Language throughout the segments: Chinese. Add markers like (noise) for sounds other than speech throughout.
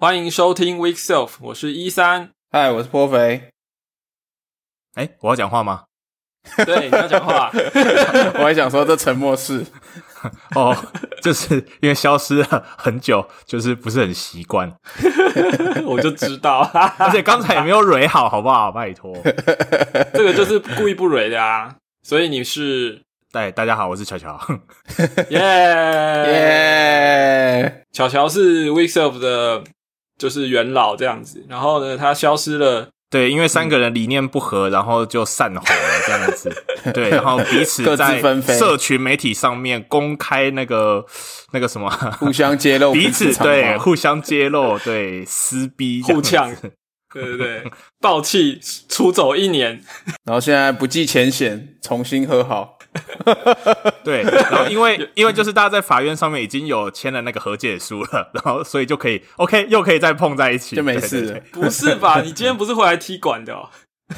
欢迎收听 Week Self，我是一三。嗨，我是颇肥。哎，我要讲话吗？对，你要讲话。(laughs) 我还想说这沉默是 (laughs) 哦，就是因为消失了很久，就是不是很习惯。(laughs) 我就知道，而且刚才也没有蕊好，好不好？拜托，这个就是故意不蕊的啊。所以你是，对，大家好，我是乔乔。耶耶，巧巧是 Week Self 的，就是元老这样子。然后呢，他消失了。对，因为三个人理念不合，然后就散伙了这样子。(laughs) 对，然后彼此在社群媒体上面公开那个那个什么，互相揭露 (laughs) 彼此对互相揭露，对撕逼互呛，对对对，暴 (laughs) 气出走一年。然后现在不计前嫌，重新和好。(laughs) 对，然后因为因为就是大家在法院上面已经有签了那个和解书了，然后所以就可以 OK 又可以再碰在一起，就没事不是吧？你今天不是回来踢馆的哦？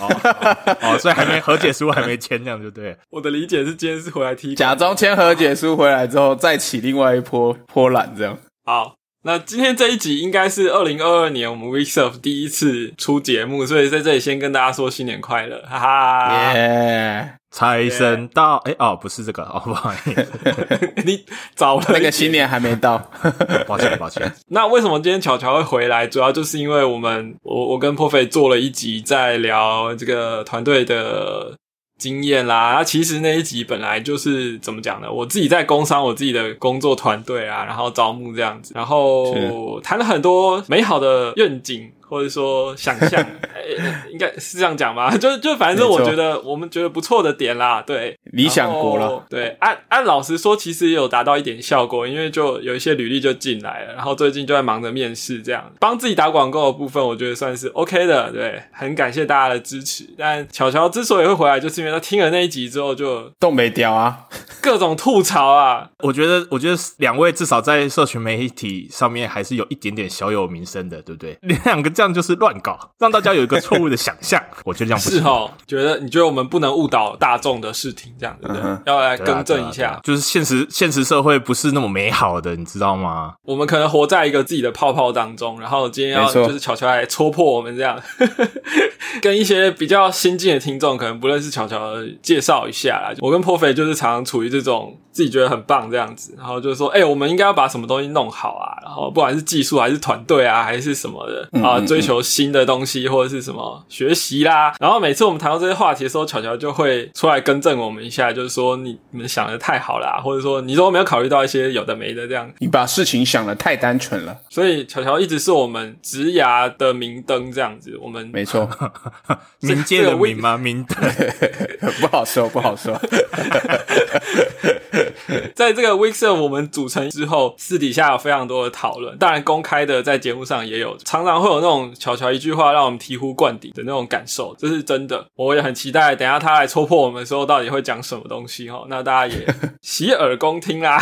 哦哦哦，所以还没和解书还没签，这样就对。(laughs) 我的理解是今天是回来踢。假装签和解书回来之后，再起另外一波波澜，这样。好，那今天这一集应该是二零二二年我们 Week Self 第一次出节目，所以在这里先跟大家说新年快乐，哈哈。耶，财神到，哎哦，不是这个 (laughs) 哦，不好意思，你早了那个新年还没到。(laughs) 抱歉抱歉。那为什么今天巧巧会回来？主要就是因为我们我我跟破费做了一集在聊这个团队的经验啦。那其实那一集本来就是怎么讲呢？我自己在工商我自己的工作团队啊，然后招募这样子，然后谈了很多美好的愿景。或者说想象，呃 (laughs) 应该是这样讲吧，(laughs) 就就反正我觉得我们觉得不错的点啦，对，理想国了。对，按按老实说，其实也有达到一点效果，因为就有一些履历就进来了，然后最近就在忙着面试，这样帮自己打广告的部分，我觉得算是 OK 的。对，很感谢大家的支持。但巧巧之所以会回来，就是因为他听了那一集之后，就东北雕啊，各种吐槽啊，我觉得，我觉得两位至少在社群媒体上面还是有一点点小有名声的，对不对？两个这样就是乱搞，让大家有一个错误的想象。(laughs) 我觉得这样不。是哦，觉得你觉得我们不能误导大众的视听，这样对不对？嗯要来更正一下对啊啊，就是现实现实社会不是那么美好的，你知道吗？我们可能活在一个自己的泡泡当中，然后今天要就是巧巧来戳破我们这样，(laughs) 跟一些比较新进的听众可能不认识巧巧介绍一下啦。我跟破肥就是常常处于这种自己觉得很棒这样子，然后就是说，哎、我们应该要把什么东西弄好啊，然后不管是技术还是团队啊，还是什么的啊，追求新的东西或者是什么学习啦，然后每次我们谈到这些话题的时候，巧巧就会出来更正我们一下，就是说你你们想的太好啦，或者说你都没有考虑到一些有的没的这样。你把事情想的太单纯了。所以巧巧一直是我们职涯的明灯，这样子。我们没错，(laughs) 冥界的明吗？明灯。(laughs) 不好说，不好说。(laughs) (laughs) 在这个 Week Self 我们组成之后，私底下有非常多的讨论，当然公开的在节目上也有，常常会有那种巧巧一句话让我们醍醐灌顶的那种感受，这是真的。我也很期待，等一下他来戳破我们的时候，到底会讲什么东西哈。那大家也洗耳恭听啦。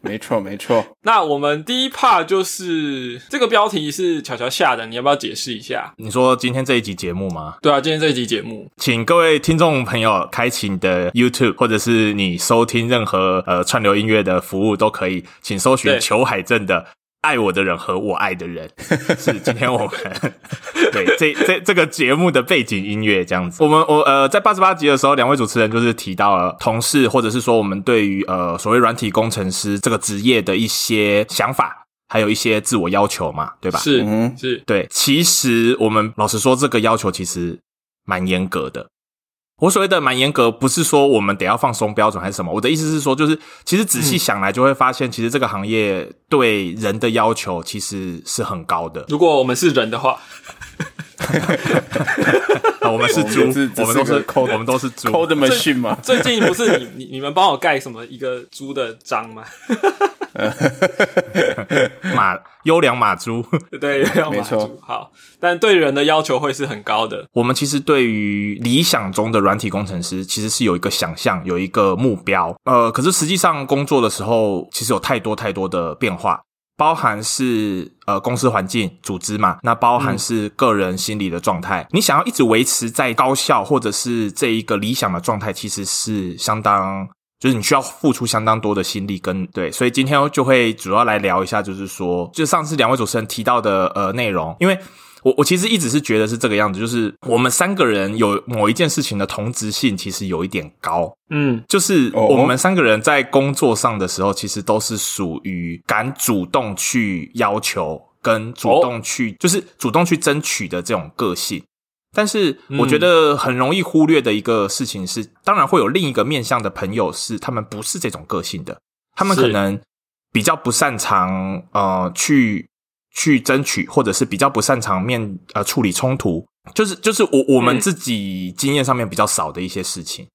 没错，没错。那我们第一 part 就是这个标题是巧巧下的，你要不要解释一下？你说今天这一集节目吗？对啊，今天这一集节目，请各位听众朋友开启你的 YouTube，或者是你收听任何呃串流音乐的服务都可以，请搜寻裘海正的《爱我的人和我爱的人》，(laughs) 是今天我们对这这这个节目的背景音乐这样子。我们我呃在八十八集的时候，两位主持人就是提到了同事或者是说我们对于呃所谓软体工程师这个职业的一些想法，还有一些自我要求嘛，对吧？是、嗯是，对，其实我们老实说，这个要求其实蛮严格的。我所谓的蛮严格，不是说我们得要放松标准还是什么。我的意思是说，就是其实仔细想来，就会发现，其实这个行业对人的要求其实是很高的。如果我们是人的话，(laughs) 啊我们是猪我们是，我们都是这是个 code- 我们都是猪。Code machine 嘛，最近不是你你你们帮我盖什么一个猪的章吗？(laughs) 马优良马猪。(laughs) 对，没错猪好，但对人的要求会是很高的。我们其实对于理想中的软体工程师，其实是有一个想象，有一个目标。呃，可是实际上工作的时候，其实有太多太多的变化，包含是呃公司环境、组织嘛，那包含是个人心理的状态。你想要一直维持在高效或者是这一个理想的状态，其实是相当就是你需要付出相当多的心力跟对，所以今天就会主要来聊一下，就是说，就上次两位主持人提到的呃内容，因为我我其实一直是觉得是这个样子，就是我们三个人有某一件事情的同质性其实有一点高，嗯。就是哦。我们三个人在工作上的时候，其实都是属于敢主动去要求跟主动去，就是主动去争取的这种个性。但是我觉得很容易忽略的一个事情是，当然会有另一个面向的朋友是他们不是这种个性的，他们可能比较不擅长呃去去争取，或者是比较不擅长面呃处理冲突，就是就是我我们嗯自己经验上面比较少的一些事情。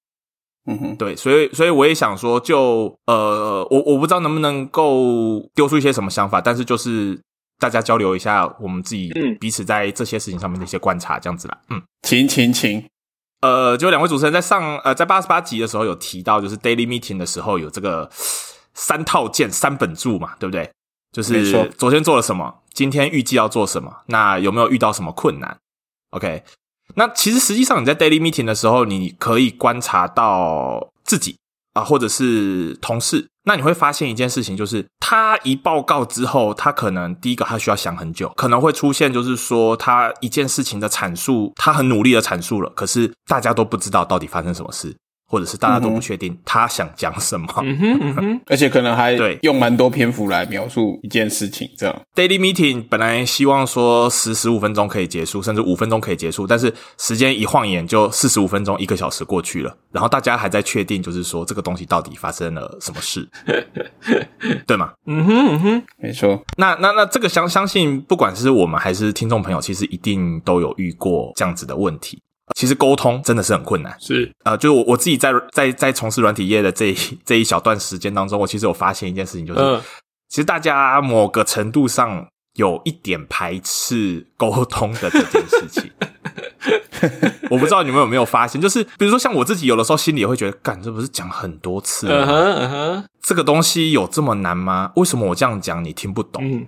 嗯哼，对，所以所以我也想说就，呃，我我不知道能不能够丢出一些什么想法，但是就是大家交流一下我们自己嗯彼此在这些事情上面的一些观察，这样子啦。嗯，请请请，呃，就两位主持人在上呃在八十八集的时候有提到，就是 daily meeting 的时候有这个三套件三本柱嘛，对不对？就是昨天做了什么，今天预计要做什么，那有没有遇到什么困难？OK，那其实实际上你在 daily meeting 的时候，你可以观察到自己啊，或者是同事，那你会发现一件事情，就是他一报告之后，他可能第一个他需要想很久，可能会出现就是说他一件事情的阐述，他很努力的阐述了，可是大家都不知道到底发生什么事，或者是大家都不确定他想讲什么。嗯哼嗯哼，而且可能还对用蛮多篇幅来描述一件事情，这样 daily meeting 本来希望说十十五分钟可以结束，甚至五分钟可以结束，但是时间一晃眼就四十五分钟，一个小时过去了，然后大家还在确定，就是说这个东西到底发生了什么事，(laughs) 对吗？嗯哼嗯哼，没错。那那那这个相相信，不管是我们还是听众朋友，其实一定都有遇过这样子的问题。其实沟通真的是很困难，是呃，就是我我自己在在在从事软体业的这一这一小段时间当中，我其实有发现一件事情，就是、嗯其实大家某个程度上有一点排斥沟通的这件事情。我不知道你们有没有发现，就是比如说像我自己，有的时候心里也会觉得，干这不是讲很多次了吗？这个东西有这么难吗？为什么我这样讲你听不懂？嗯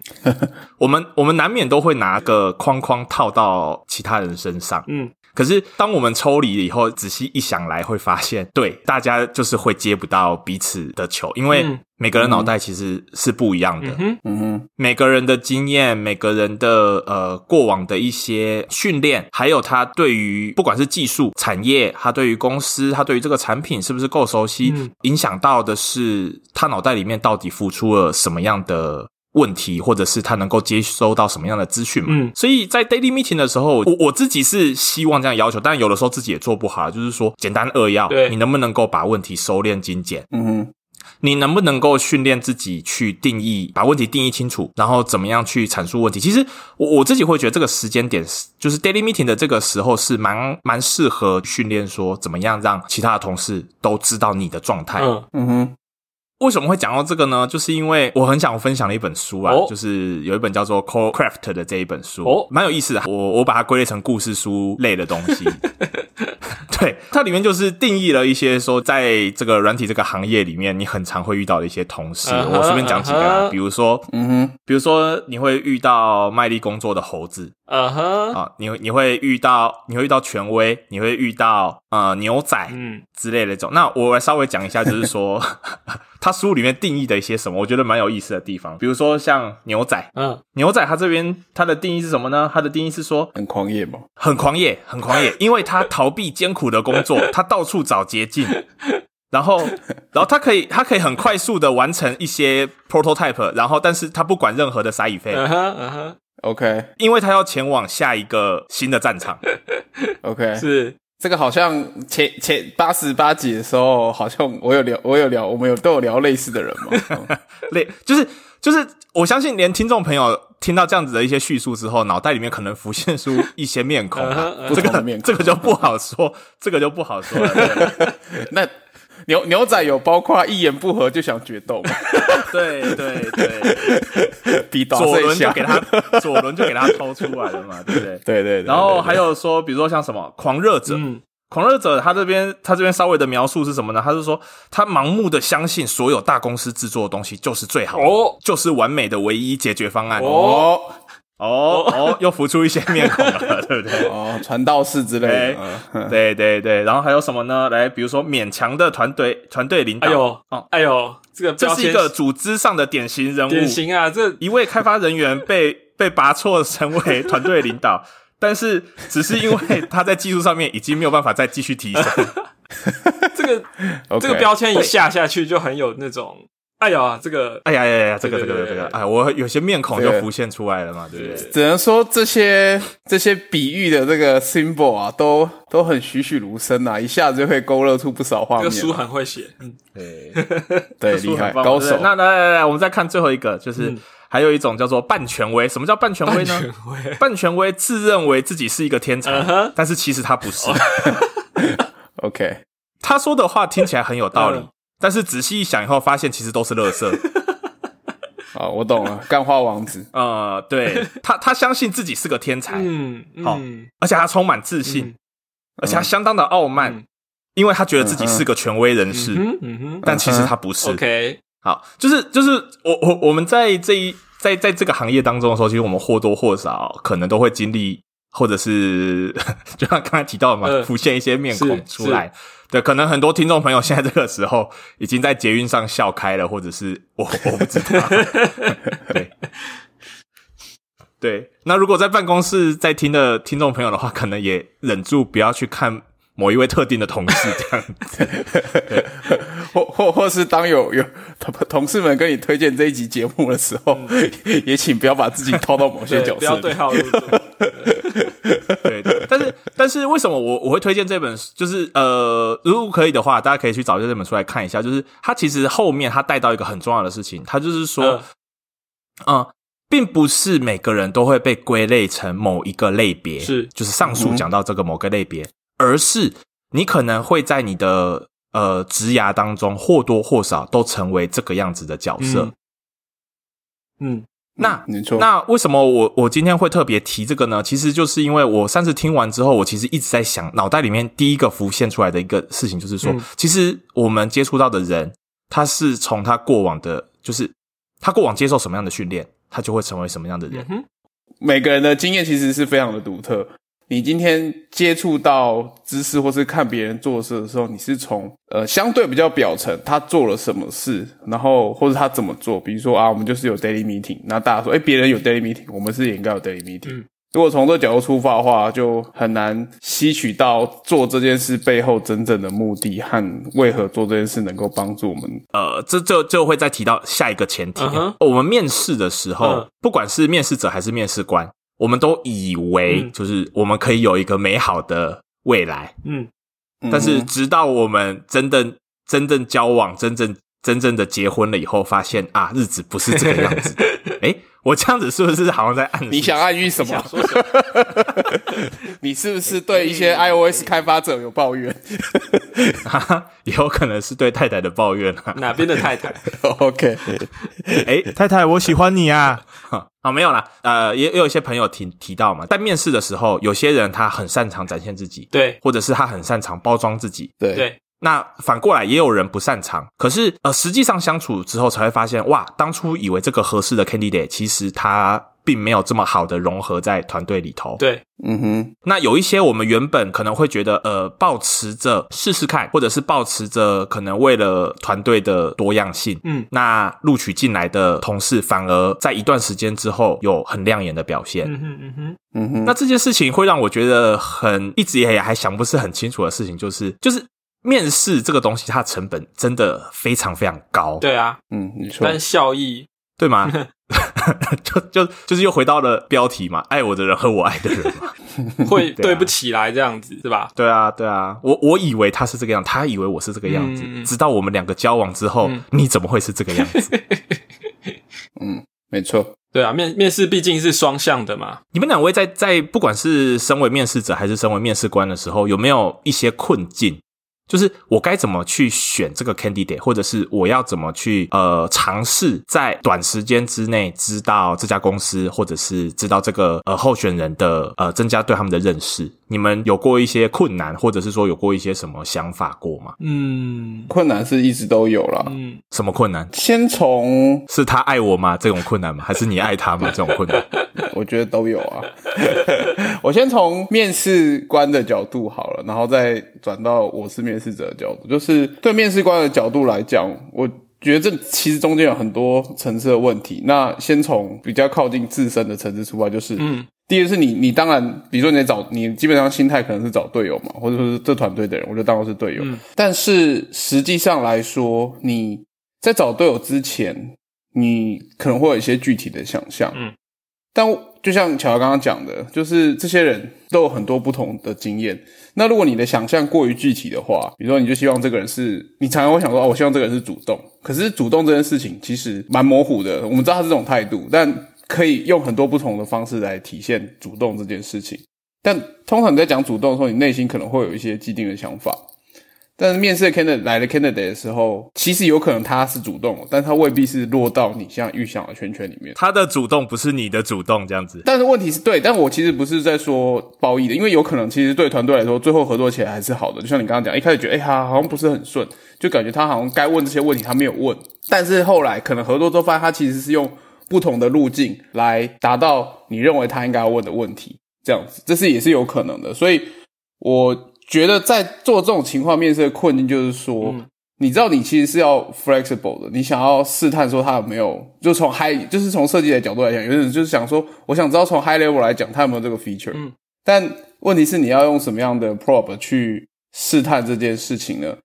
我们我们难免都会拿个框框套到其他人身上，嗯可是当我们抽离了以后，仔细一想来，会发现，对大家就是会接不到彼此的球，因为嗯。每个人脑袋其实是不一样的，嗯哼，嗯哼，每个人的经验，每个人的呃过往的一些训练，还有他对于不管是技术、产业，他对于公司，他对于这个产品是不是够熟悉，嗯。影响到的是他脑袋里面到底付出了什么样的。问题，或者是他能够接收到什么样的资讯嘛？嗯所以在 daily meeting 的时候，我我自己是希望这样要求，但有的时候自己也做不好，就是说简单扼要对，你能不能够把问题收敛精简？嗯哼，你能不能够训练自己去定义，把问题定义清楚，然后怎么样去阐述问题？其实我我自己会觉得这个时间点是，就是 daily meeting 的这个时候是蛮蛮适合训练说怎么样让其他的同事都知道你的状态。嗯嗯哼，为什么会讲到这个呢？就是因为我很想分享的一本书啊，哦就是有一本叫做《Core Craft》的这一本书，哦蛮有意思的。我我把它归类成故事书类的东西。(laughs) 对，它里面就是定义了一些说，在这个软体这个行业里面，你很常会遇到的一些同事。我随便讲几个啊比如说，嗯哼，比如说你会遇到卖力工作的猴子啊哼，啊，你会你会遇到你会遇到权威，你会遇到呃牛仔，嗯之类的这种。那我来稍微讲一下，就是说他书里面定义的一些什么，我觉得蛮有意思的地方。比如说像牛仔，嗯牛仔他这边他的定义是什么呢？他的定义是说很狂野嘛。很狂野，很狂野，(laughs) 因为他逃避艰苦的工作，(laughs) 他到处找捷径。然后，然后他可以，他可以很快速的完成一些 prototype，然后，但是他不管任何的哼嗯哼，OK 因为他要前往下一个新的战场。(laughs) OK，是这个好像前前八十八集的时候，好像我有聊，我有聊，我们有都有聊类似的人嘛。嗯 (laughs) 类就是就是，我相信连听众朋友听到这样子的一些叙述之后，脑袋里面可能浮现出一些面孔 (laughs) 这个面孔这个就不好说，这个就不好说了。(laughs) 那牛牛仔有包括一言不合就想决斗吗？(laughs) 对对 (laughs) 对，左轮就给他左轮就给他掏出来了嘛，对不对？(laughs) 对对对，然后还有有说，比如说像什么狂热者，嗯狂热者他这边他这边稍微的描述是什么呢？他是说他盲目的相信所有大公司制作的东西就是最好的，哦就是完美的唯一解决方案。哦哦，哦哦，(laughs) 又浮出一些面孔了，对不对？哦，传道士之类哎的，嗯对对对，然后还有什么呢？来，比如说勉强的团队团队领导，哎呦，哦，哎呦，这个这是一个组织上的典型人物，典型啊，这一位开发人员被 (laughs) 被拔错成为团队领导，但是只是因为他在技术上面已经没有办法再继续提升。(laughs) 这个这个标签一下下去就很有那种，哎呀，这个哎呀呀呀，这个这个这个，哎，我有些面孔就浮现出来了嘛，对不对？只能说这些这些比喻的这个 symbol 啊，都都很栩栩如生啊，一下子就会勾勒出不少画面啊。这个书很会写，嗯，对，(laughs) 对，厉害，高手。那来来来，我们再看最后一个，就是嗯还有一种叫做半权威。什么叫半权威呢？权威半权威自认为自己是一个天才但是其实他不是。(laughs) (laughs) OK，他说的话听起来很有道理嗯，但是仔细一想以后，发现其实都是垃圾。(laughs) 好，我懂了，干花王子。(laughs) 呃，对他，他相信自己是个天才，嗯好嗯，而且他充满自信，嗯而且他相当的傲慢，嗯因为他觉得自己是个权威人士，嗯嗯哼但其实他不是。，OK，好，就是就是我我我们在这一在在这个行业当中的时候，其实我们或多或少可能都会经历，或者是 (laughs) 就像刚才提到的嘛，嗯浮现一些面孔出来。对，可能很多听众朋友现在这个时候已经在捷运上笑开了，或者是我 (laughs) 我不知道。(laughs) 对。对，那如果在办公室在听的听众朋友的话，可能也忍住不要去看某一位特定的同事这样 (laughs) 子。或或或是当有有同同事们跟你推荐这一集节目的时候，(laughs) 也请不要把自己套到某些，角色。不要对号入座，对，对但是但是为什么我我会推荐这本书？就是呃，如果可以的话，大家可以去找这本书来看一下。就是它其实后面它带到一个很重要的事情，它就是说，嗯、并不是每个人都会被归类成某一个类别，是就是上述讲到这个某个类别，而是你可能会在你的呃职涯当中或多或少都成为这个样子的角色。嗯那没错。那为什么我我今天会特别提这个呢？其实就是因为我上次听完之后，我其实一直在想，脑袋里面第一个浮现出来的一个事情就是说，嗯其实我们接触到的人，他是从他过往的，就是他过往接受什么样的训练，他就会成为什么样的人嗯。每个人的经验其实是非常的独特。你今天接触到知识或是看别人做事的时候，你是从呃相对比较表层，他做了什么事，然后或者他怎么做。比如说啊，我们就是有 daily meeting，那大家说，哎，别人有 daily meeting，我们是也应该有 daily meeting。嗯如果从这个角度出发的话，就很难吸取到做这件事背后真正的目的和为何做这件事能够帮助我们。呃，这就就会再提到下一个前提。我们面试的时候，嗯不管是面试者还是面试官，我们都以为嗯。就是我们可以有一个美好的未来。嗯。但是嗯直到我们真正真正交往、真正真正的结婚了以后，发现啊，日子不是这个样子。(laughs) 诶，我这样子是不是好像在暗示？你想暗喻什么？(laughs) 你是不是对一些 (laughs) iOS 开发者有抱怨也有可能是对太太的抱怨啊。哪边的太太？？OK，诶，太太，我喜欢你啊。啊，没有啦，呃，也也有一些朋友提提到嘛，在面试的时候，有些人他很擅长展现自己，对或者是他很擅长包装自己。对对，那反过来也有人不擅长，可是呃，实际上相处之后才会发现，哇，当初以为这个合适的 candidate，其实他并没有这么好的融合在团队里头。对，嗯哼，那有一些我们原本可能会觉得，呃，抱持着试试看，或者是抱持着可能为了团队的多样性，嗯。那录取进来的同事反而在一段时间之后有很亮眼的表现。嗯哼嗯哼，嗯哼，那这件事情会让我觉得很一直也还想不是很清楚的事情，就是就是面试这个东西，它的成本真的非常非常高，对啊，嗯，你说但效益对吗？(laughs) 就就就是又回到了标题嘛，爱我的人和我爱的人嘛。(laughs) 会对不起来这样子是吧？对啊，对啊，我我以为他是这个样，他以为我是这个样子，直到我们两个交往之后，嗯你怎么会是这个样子？(laughs) 嗯，没错，对啊，面面试毕竟是双向的嘛。你们两位在在不管是身为面试者还是身为面试官的时候，有没有一些困境？就是我该怎么去选这个 candidate，或者是我要怎么去呃尝试在短时间之内知道这家公司，或者是知道这个呃候选人的呃增加对他们的认识。你们有过一些困难，或者是说有过一些什么想法过吗？嗯困难是一直都有了。嗯，什么困难？先从是他爱我吗？这种困难吗？还是你爱他吗？这种困难？(laughs) 我觉得都有啊。(laughs) 我先从面试官的角度好了，然后再转到我是面试者的角度。就是对面试官的角度来讲，我觉得这其实中间有很多层次的问题。那先从比较靠近自身的层次出发，就是嗯，第一个是你，你当然，比如说你在找你，基本上心态可能是找队友嘛，或者说是这团队的人，我就当做是队友。嗯但是实际上来说，你在找队友之前，你可能会有一些具体的想象。嗯，但就像乔乔刚刚讲的，就是这些人都有很多不同的经验。那如果你的想象过于具体的话，比如说你就希望这个人是，你常常会想说，哦，我希望这个人是主动。可是主动这件事情其实蛮模糊的，我们知道他是这种态度，但可以用很多不同的方式来体现主动这件事情。但通常你在讲主动的时候，你内心可能会有一些既定的想法。但是面试 candidate 来了 candidate 的时候，其实有可能他是主动，但他未必是落到你像预想的圈圈里面。他的主动不是你的主动，这样子。但是问题是对，但我其实不是在说褒义的，因为有可能其实对团队来说，最后合作起来还是好的。就像你刚刚讲，一开始觉得哎，他好像不是很顺，就感觉他好像该问这些问题他没有问，但是后来可能合作之后发现他其实是用不同的路径来达到你认为他应该要问的问题，这样子，这是也是有可能的。所以我觉得在做这种情况面试的困境就是说。嗯你知道，你其实是要 flexible 的，你想要试探说他有没有，就从 high，就是从设计的角度来讲，有点就是想说，我想知道从 high level 来讲，他有没有这个 feature。嗯，但问题是你要用什么样的 probe 去试探这件事情呢？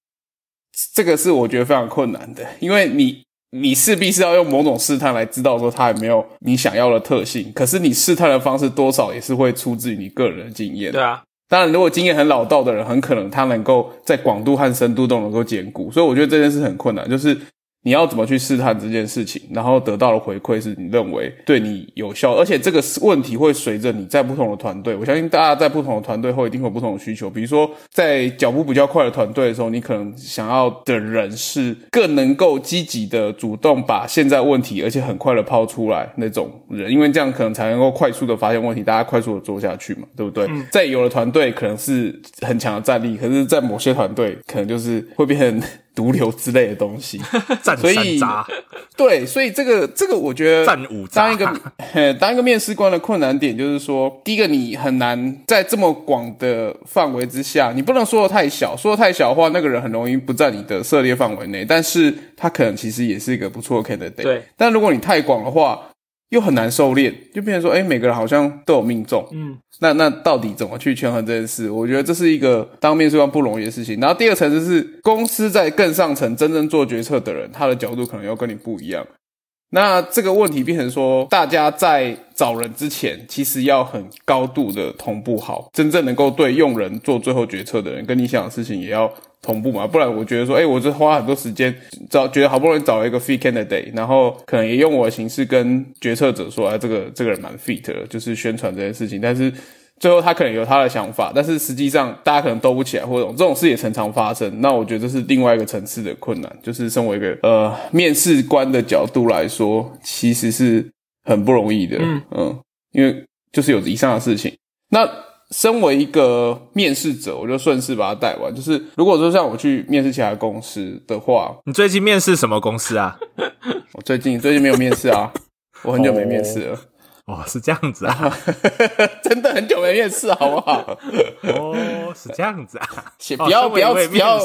这个是我觉得非常困难的，因为你你势必是要用某种试探来知道说他有没有你想要的特性，可是你试探的方式多少也是会出自于你个人的经验。对啊，当然，如果经验很老道的人，很可能他能够在广度和深度都能够兼顾，所以我觉得这件事很困难，就是你要怎么去试探这件事情，然后得到的回馈是你认为对你有效，而且这个问题会随着你在不同的团队，我相信大家在不同的团队后一定会有不同的需求。比如说，在脚步比较快的团队的时候，你可能想要的人是更能够积极的主动把现在问题，而且很快的抛出来那种人，因为这样可能才能够快速的发现问题，大家快速的做下去嘛，对不对？在有的团队可能是很强的战力，可是在某些团队可能就是会变成毒瘤之类的东西。(laughs) 战所以对，所以这个这个，我觉得战五渣当一个嘿当一个面试官的困难点就是说，第一个你很难在这么广的范围之下，你不能说的太小，说的太小的话，那个人很容易不在你的涉猎范围内，但是他可能其实也是一个不错的 candidate。对，但如果你太广的话，又很难收敛，就变成说，哎，每个人好像都有命中，嗯，那那到底怎么去权衡这件事？我觉得这是一个当面试官不容易的事情。然后第二层次是公司在更上层真正做决策的人，他的角度可能又跟你不一样。那这个问题变成说，大家在找人之前，其实要很高度的同步好，真正能够对用人做最后决策的人，跟你想的事情也要同步嘛，不然我觉得说，哎、我这花很多时间找，觉得好不容易找了一个 fit candidate，然后可能也用我的形式跟决策者说，啊，这个这个人蛮 fit 的，就是宣传这件事情，但是最后他可能有他的想法，但是实际上大家可能斗不起来，或者这种事也常常发生。那我觉得这是另外一个层次的困难，就是身为一个呃面试官的角度来说，其实是很不容易的。嗯因为就是有以上的事情。那身为一个面试者，我就顺势把它带完。就是如果说像我去面试其他公司的话，你最近面试什么公司啊？(laughs) 我最近最近没有面试啊，我很久没面试了，哦，是这样子啊，(laughs) 真的很久没面试，好不好？哦，是这样子啊，(laughs) 不要不要不要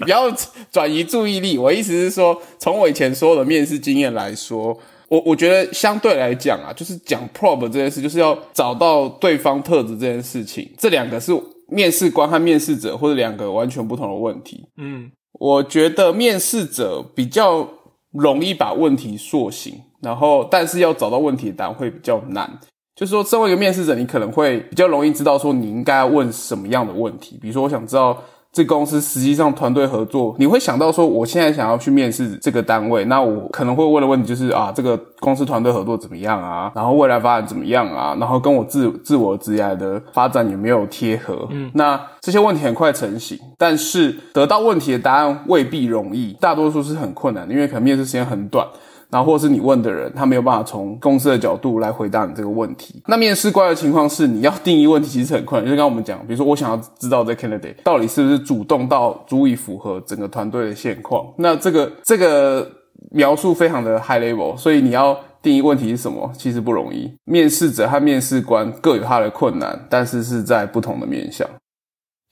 不要转移注意力。我意思是说，从我以前所有的面试经验来说，我我觉得相对来讲啊，就是讲 probe 这件事，就是要找到对方特质这件事情，这两个是面试官和面试者或者两个完全不同的问题。嗯我觉得面试者比较容易把问题塑形，然后但是要找到问题的答案会比较难。就是说，身为一个面试者，你可能会比较容易知道说你应该问什么样的问题。比如说，我想知道这公司实际上团队合作，你会想到说，我现在想要去面试这个单位，那我可能会问的问题就是啊，这个公司团队合作怎么样啊？然后未来发展怎么样啊？然后跟我自自我职业的发展有没有贴合？嗯，那这些问题很快成型，但是得到问题的答案未必容易，大多数是很困难的，因为可能面试时间很短。然后或是你问的人，他没有办法从公司的角度来回答你这个问题。那面试官的情况是，你要定义问题其实很困难。就刚刚我们讲，比如说我想要知道这 candidate 到底是不是主动到足以符合整个团队的现况。那这个这个描述非常的 high level，所以你要定义问题是什么，其实不容易。面试者和面试官各有他的困难，但是是在不同的面向。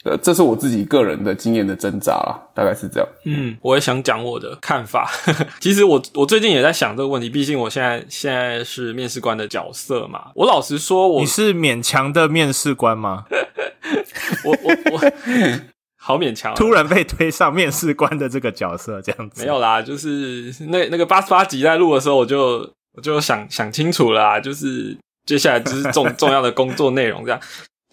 呃，这是我自己个人的经验的挣扎啦，大概是这样。嗯，我也想讲我的看法。(laughs) 其实我我最近也在想这个问题，毕竟我现在现在是面试官的角色嘛。我老实说，我你是勉强的面试官吗？(laughs) 我我我好勉强，突然被推上面试官的这个角色，这样子没有啦。就是那那个八十八集在录的时候，我就我就想想清楚了，就是接下来就是重 (laughs) 重要的工作内容这样。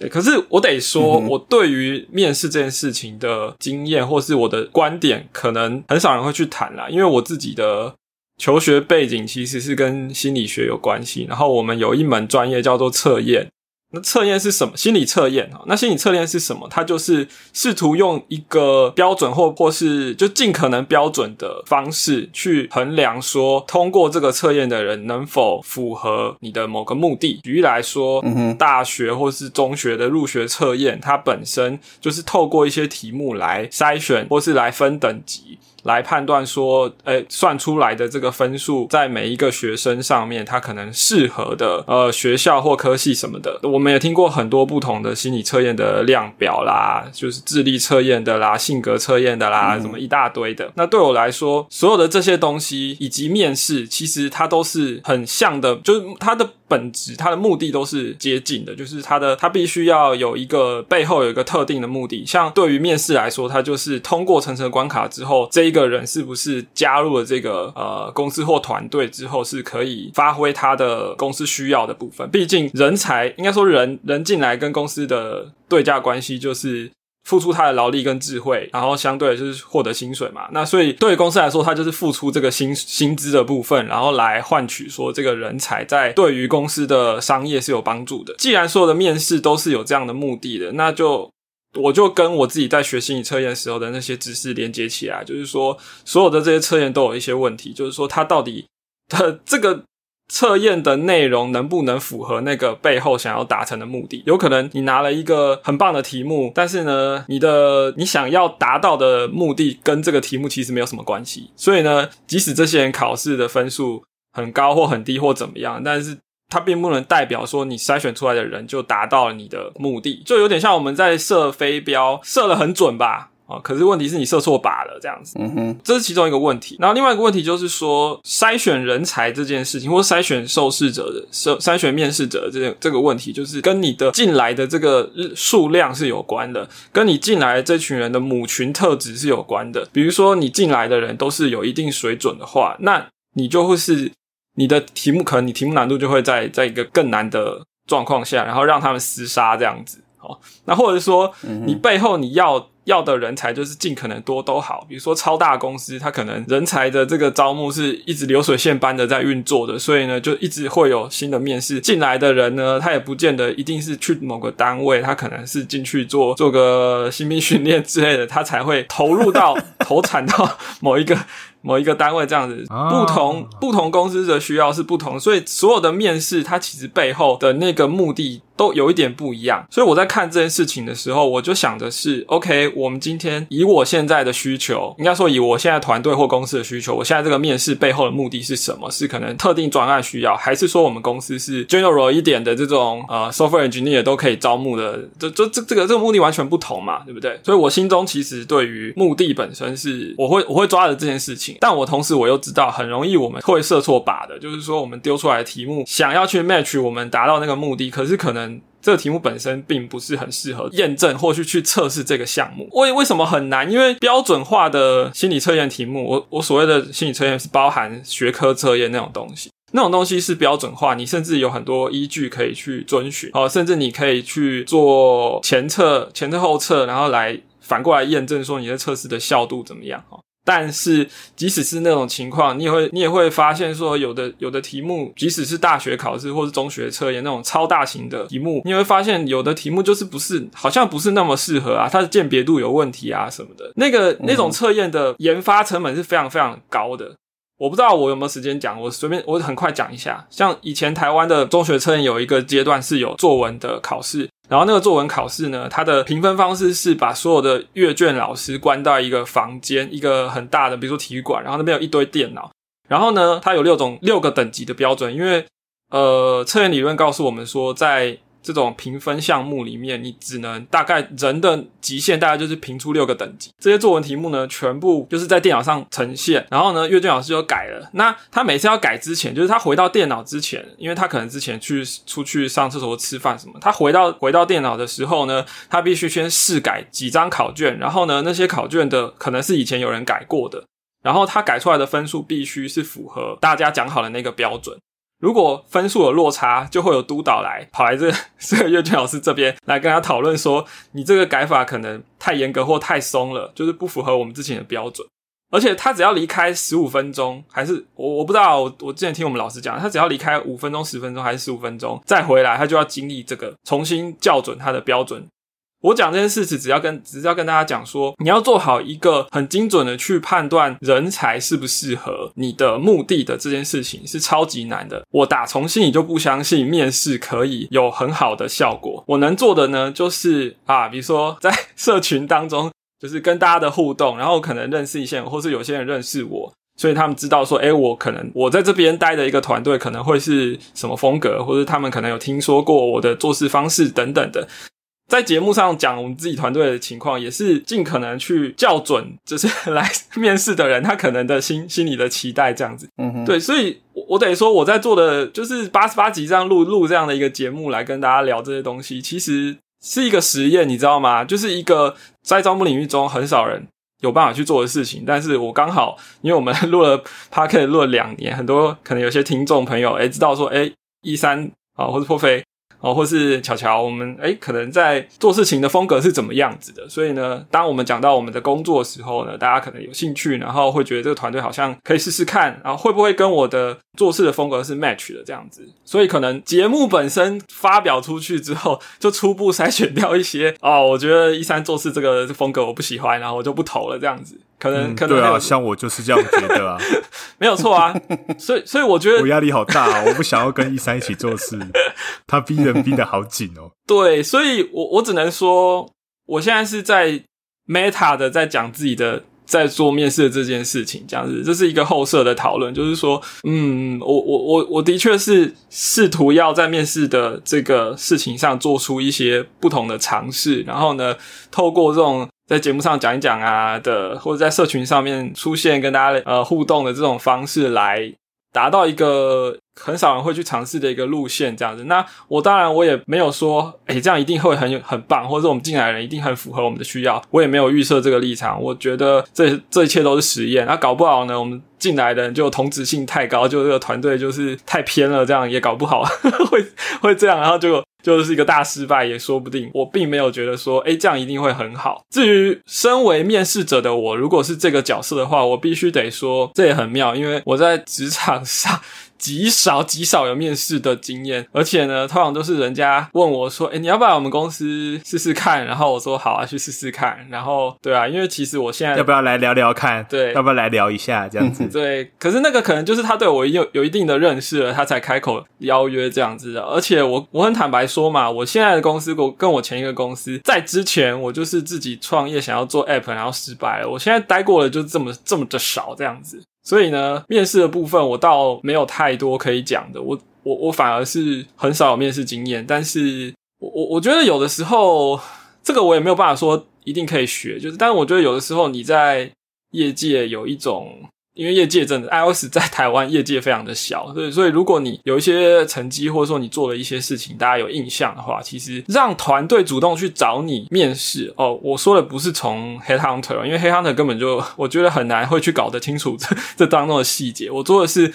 可是我得说，我对于面试这件事情的经验，或是我的观点，可能很少人会去谈啦。因为我自己的求学背景其实是跟心理学有关系，然后我们有一门专业叫做测验。那测验是什么？心理测验啊？那心理测验是什么？它就是试图用一个标准或或是就尽可能标准的方式去衡量，说通过这个测验的人能否符合你的某个目的。举例来说，大学或是中学的入学测验，它本身就是透过一些题目来筛选或是来分等级。来判断说，诶，算出来的这个分数在每一个学生上面，他可能适合的呃学校或科系什么的，我们也听过很多不同的心理测验的量表啦，就是智力测验的啦、性格测验的啦，什么一大堆的。那对我来说，所有的这些东西以及面试，其实它都是很像的，就是它的。本质，它的目的都是接近的，就是它的它必须要有一个背后有一个特定的目的。像对于面试来说，它就是通过层层关卡之后，这一个人是不是加入了这个呃公司或团队之后，是可以发挥他的公司需要的部分。毕竟人才应该说人人进来跟公司的对价关系就是。付出他的劳力跟智慧，然后相对就是获得薪水嘛。那所以对于公司来说，他就是付出这个薪薪资的部分，然后来换取说这个人才在对于公司的商业是有帮助的。既然所有的面试都是有这样的目的的，那就我就跟我自己在学心理测验时候的那些知识连接起来，就是说所有的这些测验都有一些问题，就是说它到底它这个。测验的内容能不能符合那个背后想要达成的目的？有可能你拿了一个很棒的题目，但是呢，你的你想要达到的目的跟这个题目其实没有什么关系。所以呢，即使这些人考试的分数很高或很低或怎么样，但是它并不能代表说你筛选出来的人就达到了你的目的。就有点像我们在射飞镖，射的很准吧。啊！可是问题是你射错靶了，这样子，嗯哼，这是其中一个问题。然后另外一个问题就是说，筛选人才这件事情，或筛选受试者的筛筛选面试者这这个问题，就是跟你的进来的这个数量是有关的，跟你进来这群人的母群特质是有关的。比如说，你进来的人都是有一定水准的话，那你就会是你的题目，可能你题目难度就会在在一个更难的状况下，然后让他们厮杀这样子。哦，那或者说，你背后你要。(laughs) 要的人才就是尽可能多都好，比如说超大公司，它可能人才的这个招募是一直流水线般的在运作的，所以呢，就一直会有新的面试进来的人呢，他也不见得一定是去某个单位，他可能是进去做做个新兵训练之类的，他才会投入到 (laughs) 投产到某一个。某一个单位这样子，不同不同公司的需要是不同，所以所有的面试它其实背后的那个目的都有一点不一样。所以我在看这件事情的时候，我就想的是，OK，我们今天以我现在的需求，应该说以我现在团队或公司的需求，我现在这个面试背后的目的是什么？是可能特定专案需要，还是说我们公司是 general 一点的这种呃 software engineer 都可以招募的？这这这这个这个目的完全不同嘛，对不对？所以我心中其实对于目的本身是我会我会抓着这件事情。但我同时我又知道，很容易我们会设错靶的，就是说我们丢出来的题目想要去 match 我们达到那个目的，可是可能这个题目本身并不是很适合验证或去去测试这个项目。为为什么很难？因为标准化的心理测验题目，我我所谓的心理测验是包含学科测验那种东西，那种东西是标准化，你甚至有很多依据可以去遵循，哦，甚至你可以去做前测、前测后测，然后来。反过来验证说你的测试的效度怎么样哈。但是，即使是那种情况，你也会你也会发现说，有的有的题目，即使是大学考试或是中学测验那种超大型的题目，你会发现有的题目就是不是好像不是那么适合啊，它的鉴别度有问题啊什么的。那个那种测验的研发成本是非常非常高的。我不知道我有没有时间讲，我随便我很快讲一下。像以前台湾的中学测验有一个阶段是有作文的考试。然后那个作文考试呢，它的评分方式是把所有的阅卷老师关到一个房间，一个很大的，比如说体育馆，然后那边有一堆电脑。然后呢，它有六种六个等级的标准，因为呃，测验理论告诉我们说，在这种评分项目里面，你只能大概人的极限大概就是评出六个等级。这些作文题目呢，全部就是在电脑上呈现，然后呢，阅卷老师就改了。那他每次要改之前，就是他回到电脑之前，因为他可能之前去出去上厕所、吃饭什么，他回到回到电脑的时候呢，他必须先试改几张考卷，然后呢，那些考卷的可能是以前有人改过的，然后他改出来的分数必须是符合大家讲好的那个标准。如果分数有落差，就会有督导来跑来这 (laughs) 这个阅卷老师这边来跟他讨论说，你这个改法可能太严格或太松了，就是不符合我们之前的标准。而且他只要离开十五分钟，还是我我不知道，我我之前听我们老师讲，他只要离开五分钟、十分钟还是十五分钟再回来，他就要经历这个重新校准他的标准。我讲这件事，只只要跟只是要跟大家讲说，你要做好一个很精准的去判断人才适不适合你的目的的这件事情是超级难的。我打从心里就不相信面试可以有很好的效果。我能做的呢，就是啊，比如说在社群当中，就是跟大家的互动，然后可能认识一些人，或是有些人认识我，所以他们知道说，哎，我可能我在这边待的一个团队可能会是什么风格，或者他们可能有听说过我的做事方式等等的。在节目上讲我们自己团队的情况，也是尽可能去校准，就是来面试的人他可能的心心里的期待这样子。嗯哼，对，所以，我我得说我在做的就是八十八集这样录录这样的一个节目来跟大家聊这些东西，其实是一个实验，你知道吗？就是一个在招募领域中很少人有办法去做的事情。但是我刚好，因为我们录了 p a r k e t 录了两年，很多可能有些听众朋友哎知道说哎一三啊或者破飞。哦，或是巧巧，我们诶可能在做事情的风格是怎么样子的？所以呢，当我们讲到我们的工作的时候呢，大家可能有兴趣，然后会觉得这个团队好像可以试试看，然后会不会跟我的做事的风格是 match 的这样子？所以可能节目本身发表出去之后，就初步筛选掉一些哦，我觉得一三做事这个风格我不喜欢，然后我就不投了这样子。可能可能对啊，像我就是这样觉得啊，(laughs) 没有错啊，所以所以我觉得我压力好大，啊，我不想要跟一三一起做事，他逼人逼的好紧哦。(laughs) 对，所以我我只能说，我现在是在 Meta 的在讲自己的在做面试的这件事情，这样子，这是一个后设的讨论，就是说，嗯，我我我我的确是试图要在面试的这个事情上做出一些不同的尝试，然后呢，透过这种。在节目上讲一讲啊的，或者在社群上面出现跟大家呃互动的这种方式，来达到一个很少人会去尝试的一个路线，这样子。那我当然我也没有说，哎，这样一定会很很棒，或者我们进来的人一定很符合我们的需要。我也没有预设这个立场。我觉得这这一切都是实验。那搞不好呢，我们进来的人就同质性太高，就这个团队就是太偏了，这样也搞不好 (laughs) 会会这样，然后就。就是一个大失败也说不定。我并没有觉得说，哎，这样一定会很好。至于身为面试者的我，如果是这个角色的话，我必须得说，这也很妙，因为我在职场上。极少极少有面试的经验，而且呢，通常都是人家问我说：“哎，你要不要我们公司试试看？”然后我说：“好啊，去试试看。”然后对啊，因为其实我现在要不要来聊聊看？对，要不要来聊一下这样子？对，可是那个可能就是他对我有有一定的认识了，他才开口邀约这样子的。而且我我很坦白说嘛，我现在的公司我跟我前一个公司在之前，我就是自己创业想要做 app，然后失败了。我现在待过了就这么这么的少这样子。所以呢，面试的部分我倒没有太多可以讲的，我我我反而是很少有面试经验，但是我我我觉得有的时候这个我也没有办法说一定可以学，就是，但是我觉得有的时候你在业界有一种。因为业界真的，iOS 在台湾业界非常的小，所以所以如果你有一些成绩，或者说你做了一些事情，大家有印象的话，其实让团队主动去找你面试哦。我说的不是从 Headhunter，因为 Headhunter 根本就我觉得很难会去搞得清楚这这当中的细节。我做的是，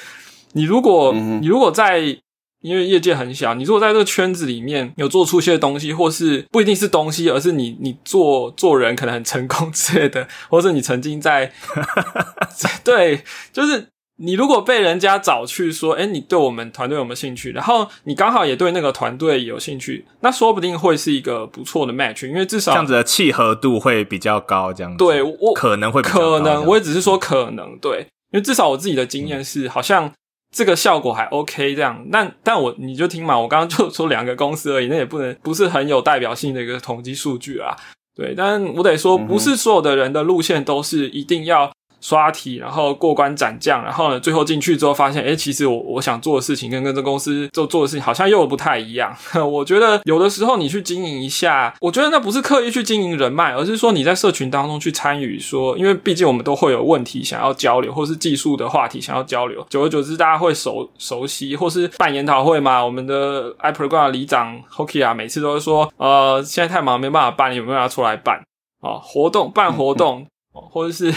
你如果你如果在因为业界很小，你如果在这个圈子里面有做出一些东西，或是不一定是东西，而是你你做做人可能很成功 (laughs) 之类的，或是你曾经在 (laughs) 对，就是你如果被人家找去说，哎，你对我们团队有没有兴趣？然后你刚好也对那个团队有兴趣，那说不定会是一个不错的 match，因为至少这样子的契合度会比较高，这样子对我可能会可能，我也只是说可能，对，因为至少我自己的经验是，好像这个效果还 OK 这样。但但我你就听嘛，我刚刚就说两个公司而已，那也不能不是很有代表性的一个统计数据啊。对，但我得说，不是所有的人的路线都是一定要刷题，然后过关斩将，然后呢，最后进去之后发现，哎，其实我我想做的事情跟跟这公司做做的事情好像又不太一样。(laughs) 我觉得有的时候你去经营一下，我觉得那不是刻意去经营人脉，而是说你在社群当中去参与，说，因为毕竟我们都会有问题想要交流，或是技术的话题想要交流，久而久之大家会熟熟悉，或是办研讨会嘛。我们的 iProgram 里长 Hoki 啊，每次都会说，呃，现在太忙没办法办，有没有要出来办啊？活动办活动，或者是。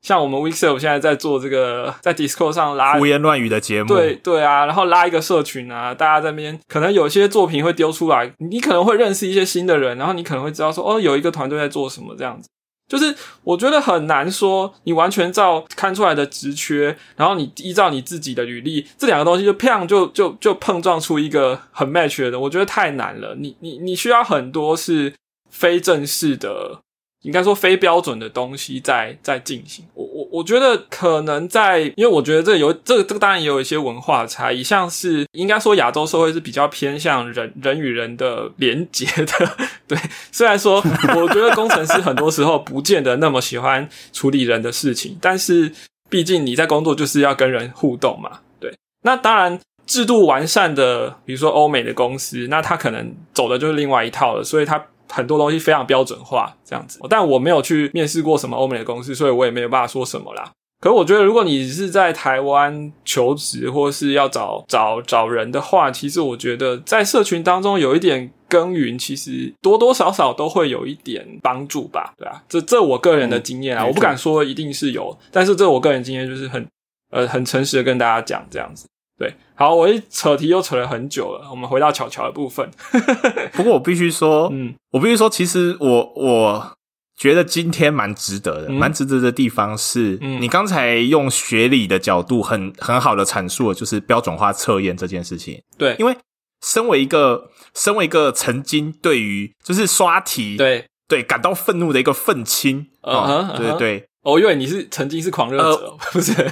像我们 Weekself 现在在做这个，在 Discord 上拉胡言乱语的节目，对对啊，然后拉一个社群啊，大家在那边可能有些作品会丢出来，你可能会认识一些新的人，然后你可能会知道说，哦，有一个团队在做什么这样子。就是我觉得很难说，你完全照看出来的职缺，然后你依照你自己的履历，这两个东西就啪就就就碰撞出一个很 match 的，我觉得太难了。你你你需要很多是非正式的。应该说非标准的东西在在进行，我我我觉得可能在，因为我觉得这有这个这个当然也有一些文化差异，像是应该说亚洲社会是比较偏向人人与人的连结的，(laughs) 对。虽然说我觉得工程师很多时候不见得那么喜欢处理人的事情，但是毕竟你在工作就是要跟人互动嘛，对。那当然制度完善的，比如说欧美的公司，那他可能走的就是另外一套了，所以他。很多东西非常标准化，这样子，但我没有去面试过什么欧美的公司，所以我也没有办法说什么啦。可是我觉得，如果你是在台湾求职，或是要找找找人的话，其实我觉得在社群当中有一点耕耘，其实多多少少都会有一点帮助吧，对啊，这这我个人的经验啊，我不敢说一定是有，但是这我个人经验就是很呃很诚实的跟大家讲这样子。对，好，我一扯题又扯了很久了，我们回到巧巧的部分。(laughs) 不过我必须说，嗯，我必须说，其实我我觉得今天蛮值得的，蛮值得的地方是，你刚才用学理的角度很很好的阐述了，就是标准化测验这件事情。对，因为身为一个身为一个曾经对于就是刷题，对对感到愤怒的一个愤青啊，对对，哦，因为你是曾经是狂热者，不是。(laughs)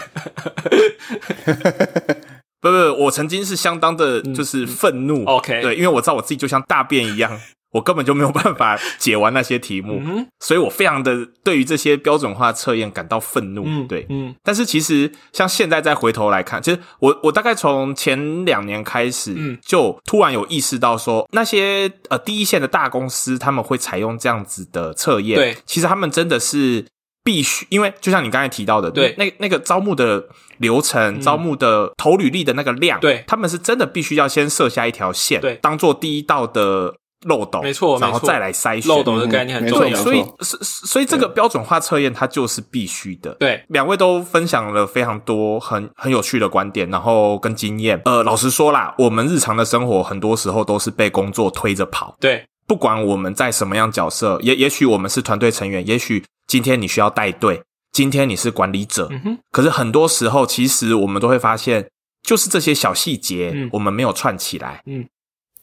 (laughs) 不不，我曾经是相当的，就是愤怒。OK，对，因为我知道我自己就像大便一样，我根本就没有办法解完那些题目，所以我非常的对于这些标准化测验感到愤怒。对，嗯。但是其实像现在再回头来看，其实我我大概从前两年开始，嗯，就突然有意识到说，那些呃第一线的大公司他们会采用这样子的测验，对，其实他们真的是。必须，因为就像你刚才提到的，对，那那个招募的流程、招募的投履历的那个量，对，他们是真的必须要先设下一条线，对，当做第一道的漏斗，没错，然后再来筛选。漏斗的概念很重要，所以，所所以这个标准化测验它就是必须的。对，两位都分享了非常多很很有趣的观点，然后跟经验。呃，老实说啦，我们日常的生活很多时候都是被工作推着跑，对，不管我们在什么样角色，也也许我们是团队成员，也许今天你需要带队。今天你是管理者，可是很多时候，其实我们都会发现，就是这些小细节，我们没有串起来。嗯，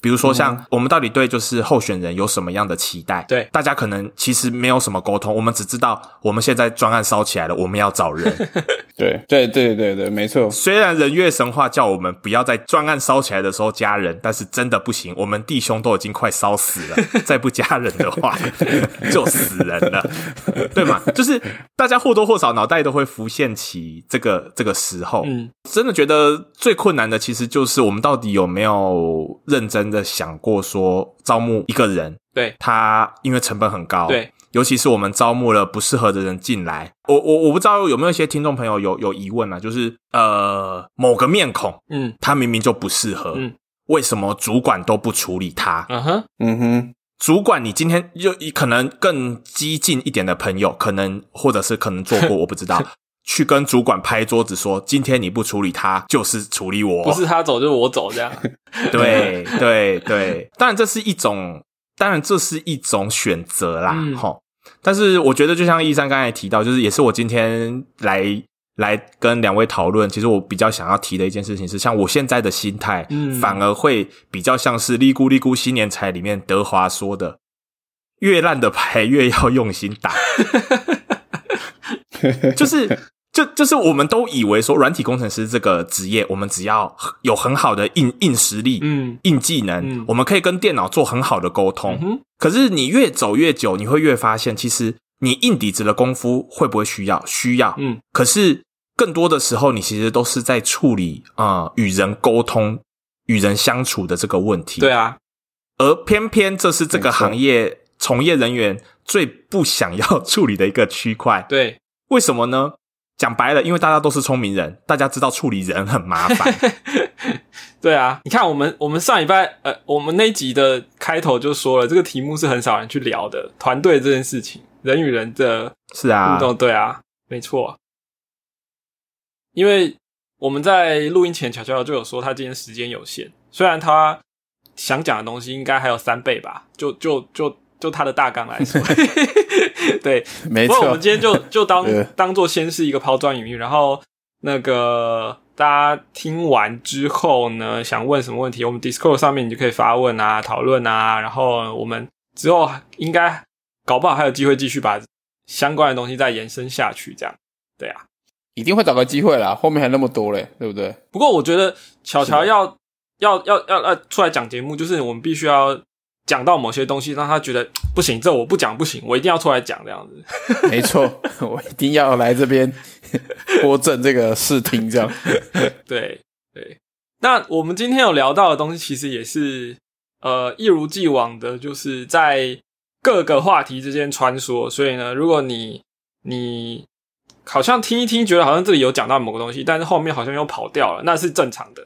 比如说像我们到底对就是候选人有什么样的期待？对，大家可能其实没有什么沟通，我们只知道我们现在专案烧起来了，我们要找人。(laughs) 对对对对对，没错。虽然人月神话叫我们不要在专案烧起来的时候加人，但是真的不行。我们弟兄都已经快烧死了，(laughs) 再不加人的话 (laughs) 就死人了，对吗？就是大家或多或少脑袋都会浮现起这个这个时候。嗯，真的觉得最困难的其实就是我们到底有没有认真的想过说招募一个人？对他，因为成本很高。对。尤其是我们招募了不适合的人进来，我我我不知道有没有一些听众朋友有有疑问啊，就是呃某个面孔，嗯，他明明就不适合，嗯，为什么主管都不处理他？嗯哼，嗯哼，主管，你今天就可能更激进一点的朋友，可能或者是可能做过，我不知道。去跟主管拍桌子说，今天你不处理他，就是处理我，不是他走就是我走这样。(laughs) 对 (laughs) 对对，当然这是一种，当然这是一种选择啦，哈。但是我觉得，就像一山刚才提到，就是也是我今天来来跟两位讨论，其实我比较想要提的一件事情是，像我现在的心态，嗯，反而会比较像是《利咕利咕新年财》里面德华说的，越烂的牌越要用心打，(laughs) 就是。就就是我们都以为说软体工程师这个职业，我们只要有很好的硬硬实力、嗯硬技能，我们可以跟电脑做很好的沟通。可是你越走越久，你会越发现，其实你硬底子的功夫会不会需要？需要。嗯。可是更多的时候，你其实都是在处理啊与人沟通、与人相处的这个问题。对啊。而偏偏这是这个行业从业人员最不想要处理的一个区块。对。为什么呢？讲白了，因为大家都是聪明人，大家知道处理人很麻烦。(laughs) 对啊，你看我们我们上礼拜呃，我们那集的开头就说了，这个题目是很少人去聊的，团队这件事情，人与人的是啊互动，对啊，没错。因为我们在录音前，巧巧就有说他今天时间有限，虽然他想讲的东西应该还有三倍吧，就就就。就他的大纲来说，(laughs) 对，没错。我们今天就就当 (laughs) 当做先是一个抛砖引玉，然后那个大家听完之后呢，想问什么问题，我们 Discord 上面你就可以发问啊，讨论啊，然后我们之后应该搞不好还有机会继续把相关的东西再延伸下去，这样，对啊，一定会找个机会啦，后面还那么多嘞，对不对？不过我觉得巧巧要要要要要出来讲节目，就是我们必须要。讲到某些东西，让他觉得 (tsk) 不行，这我不讲不行，我一定要出来讲这样子。(laughs) 没错，(laughs) 我一定要来这边 (laughs) 播正这个视听，这样。对对，那我们今天有聊到的东西，其实也是呃一如既往的，就是在各个话题之间穿梭。所以呢，如果你你好像听一听，觉得好像这里有讲到某个东西，但是后面好像又跑掉了，那是正常的。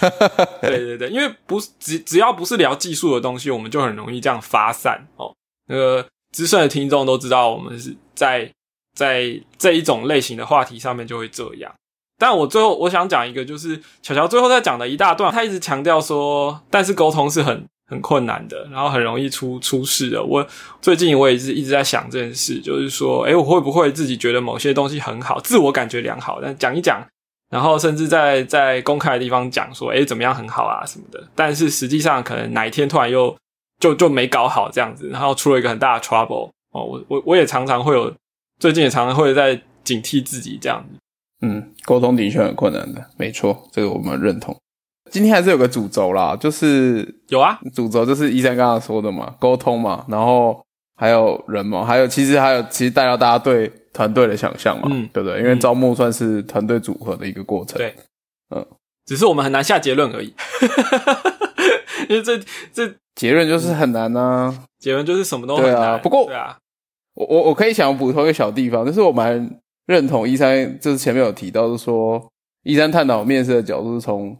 (laughs) 对对对，因为不是只只要不是聊技术的东西，我们就很容易这样发散哦。那个资深的听众都知道，我们是在在这一种类型的话题上面就会这样。但我最后我想讲一个，就是巧巧最后在讲的一大段，他一直强调说，但是沟通是很很困难的，然后很容易出出事的。我最近我也是一直在想这件事，就是说，诶，我会不会自己觉得某些东西很好，自我感觉良好，但讲一讲。然后甚至在在公开的地方讲说，哎，怎么样很好啊什么的，但是实际上可能哪一天突然又就就没搞好这样子，然后出了一个很大的 trouble 哦，我我我也常常会有，最近也常常会在警惕自己这样子。嗯，沟通的确很困难的，没错，这个我们认同。今天还是有个主轴啦，就是有啊，主轴就是医生刚刚说的嘛，沟通嘛，然后还有人嘛，还有其实还有其实带到大家对。团队的想象嘛，对不对？因为招募算是团队组合的一个过程。对，嗯，只是我们很难下结论而已。(laughs) 因为这这结论就是很难呢。结论就是什么都很难。不过，对啊，我我我可以想补充一个小地方，就是我蛮认同一三，就是前面有提到，是说一三探讨面试的角度是从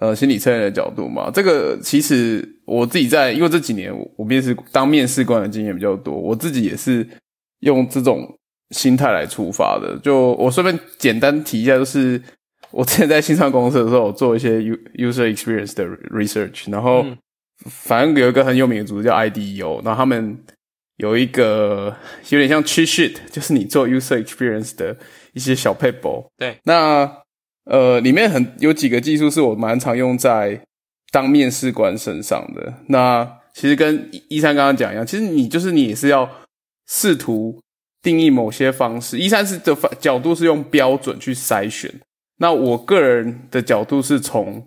呃心理测验的角度嘛。这个其实我自己在，因为这几年我面试当面试官的经验比较多，我自己也是用这种。心态来出发的，就我顺便简单提一下，就是我之前在新创公司的时候我做一些 user experience 的 research，然后反正有一个很有名的组织叫 IDEO，然后他们有一个有点像 cheat sheet，就是你做 user experience 的一些小 paper。对，那呃里面很有几个技术是我蛮常用在当面试官身上的。那其实跟一三刚刚讲一样，其实你就是你也是要试图。定义某些方式，一三是的角度是用标准去筛选。那我个人的角度是从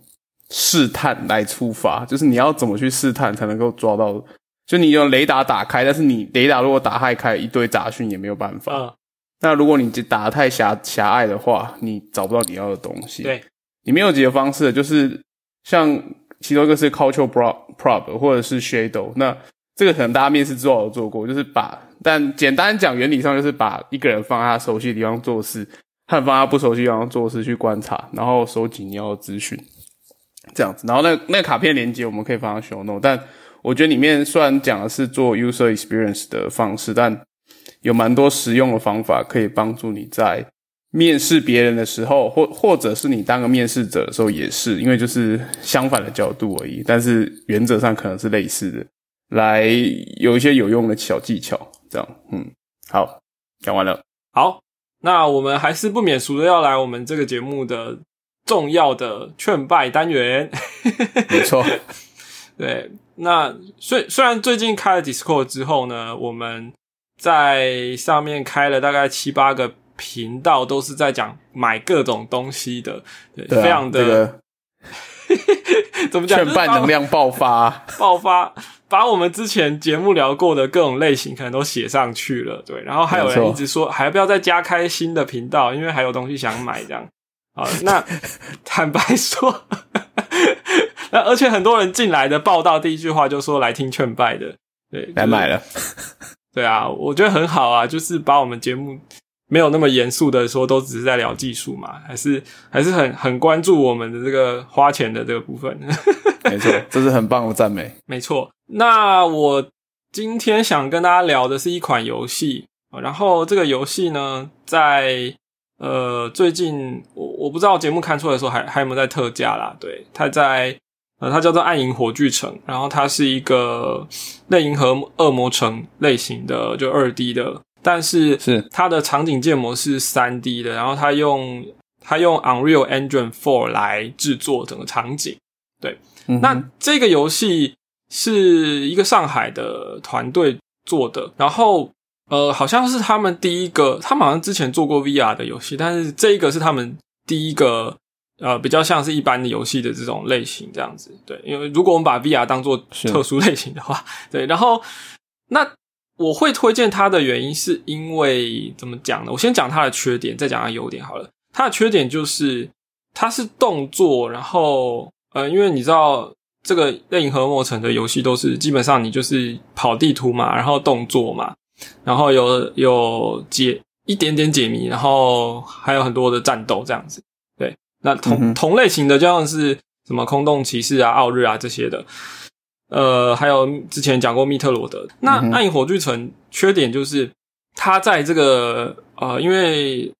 试探来出发，就是你要怎么去试探才能够抓到？就你用雷达打开，但是你雷达如果打开开一堆杂讯也没有办法。那如果你打的太狭狭隘的话，你找不到你要的东西。对，里面有几个方式，就是像其中一个是 cultural probe 或者是 shadow。那这个可能大家面试之后有做过，就是把。但简单讲，原理上就是把一个人放在他熟悉的地方做事，和放他不熟悉地方做事去观察，然后收集你要的资讯，这样子。然后那那卡片连接我们可以放在 show note，但我觉得里面虽然讲的是做 user experience 的方式，但有蛮多实用的方法可以帮助你在面试别人的时候，或或者是你当个面试者的时候也是，因为就是相反的角度而已，但是原则上可能是类似的，来有一些有用的小技巧，这样，嗯，好，讲完了，好，那我们还是不免俗的要来我们这个节目的重要的劝败单元，(laughs) 没错，(laughs) 对，那虽虽然最近开了 Discord 之后呢，我们在上面开了大概七八个频道，都是在讲买各种东西的，对，非常的、这个 (laughs) 怎么讲？劝败能量爆发，爆发，把我们之前节目聊过的各种类型可能都写上去了，对。然后还有人一直说，还要不要再加开新的频道？因为还有东西想买，这样。啊，那 (laughs) 坦白说，那而且很多人进来的报道第一句话就说来听劝败的，对，来买了，对啊，我觉得很好啊，就是把我们节目没有那么严肃的说，都只是在聊技术嘛，还是还是很很关注我们的这个花钱的这个部分。(laughs) 没错，这是很棒的赞美。没错，那我今天想跟大家聊的是一款游戏，呃然后这个游戏呢，在呃最近我我不知道节目看出来的时候还还有没有在特价啦？对，它在呃它叫做《暗影火炬城》，然后它是一个类银河恶魔城类型的，就二 D 的，但是是它的场景建模是三 D 的，然后它用它用 Unreal Engine for 来制作整个场景。对那这个游戏是一个上海的团队做的，然后呃，好像是他们第一个，他们好像之前做过 VR 的游戏，但是这一个是他们第一个呃比较像是一般的游戏的这种类型这样子。对，因为如果我们把 VR 当做特殊类型的话，对，然后那我会推荐它的原因是因为怎么讲呢？我先讲它的缺点，再讲它优点好了。它的缺点就是它是动作，然后呃，因为你知道这个《类银河魔城》的游戏都是基本上你就是跑地图嘛，然后动作嘛，然后有有解一点点解谜，然后还有很多的战斗这样子。对，那同、嗯同类型的就像是什么空洞骑士啊、奥日啊这些的，呃，还有之前讲过密特罗德。那暗影火炬城》缺点就是它在这个呃，因为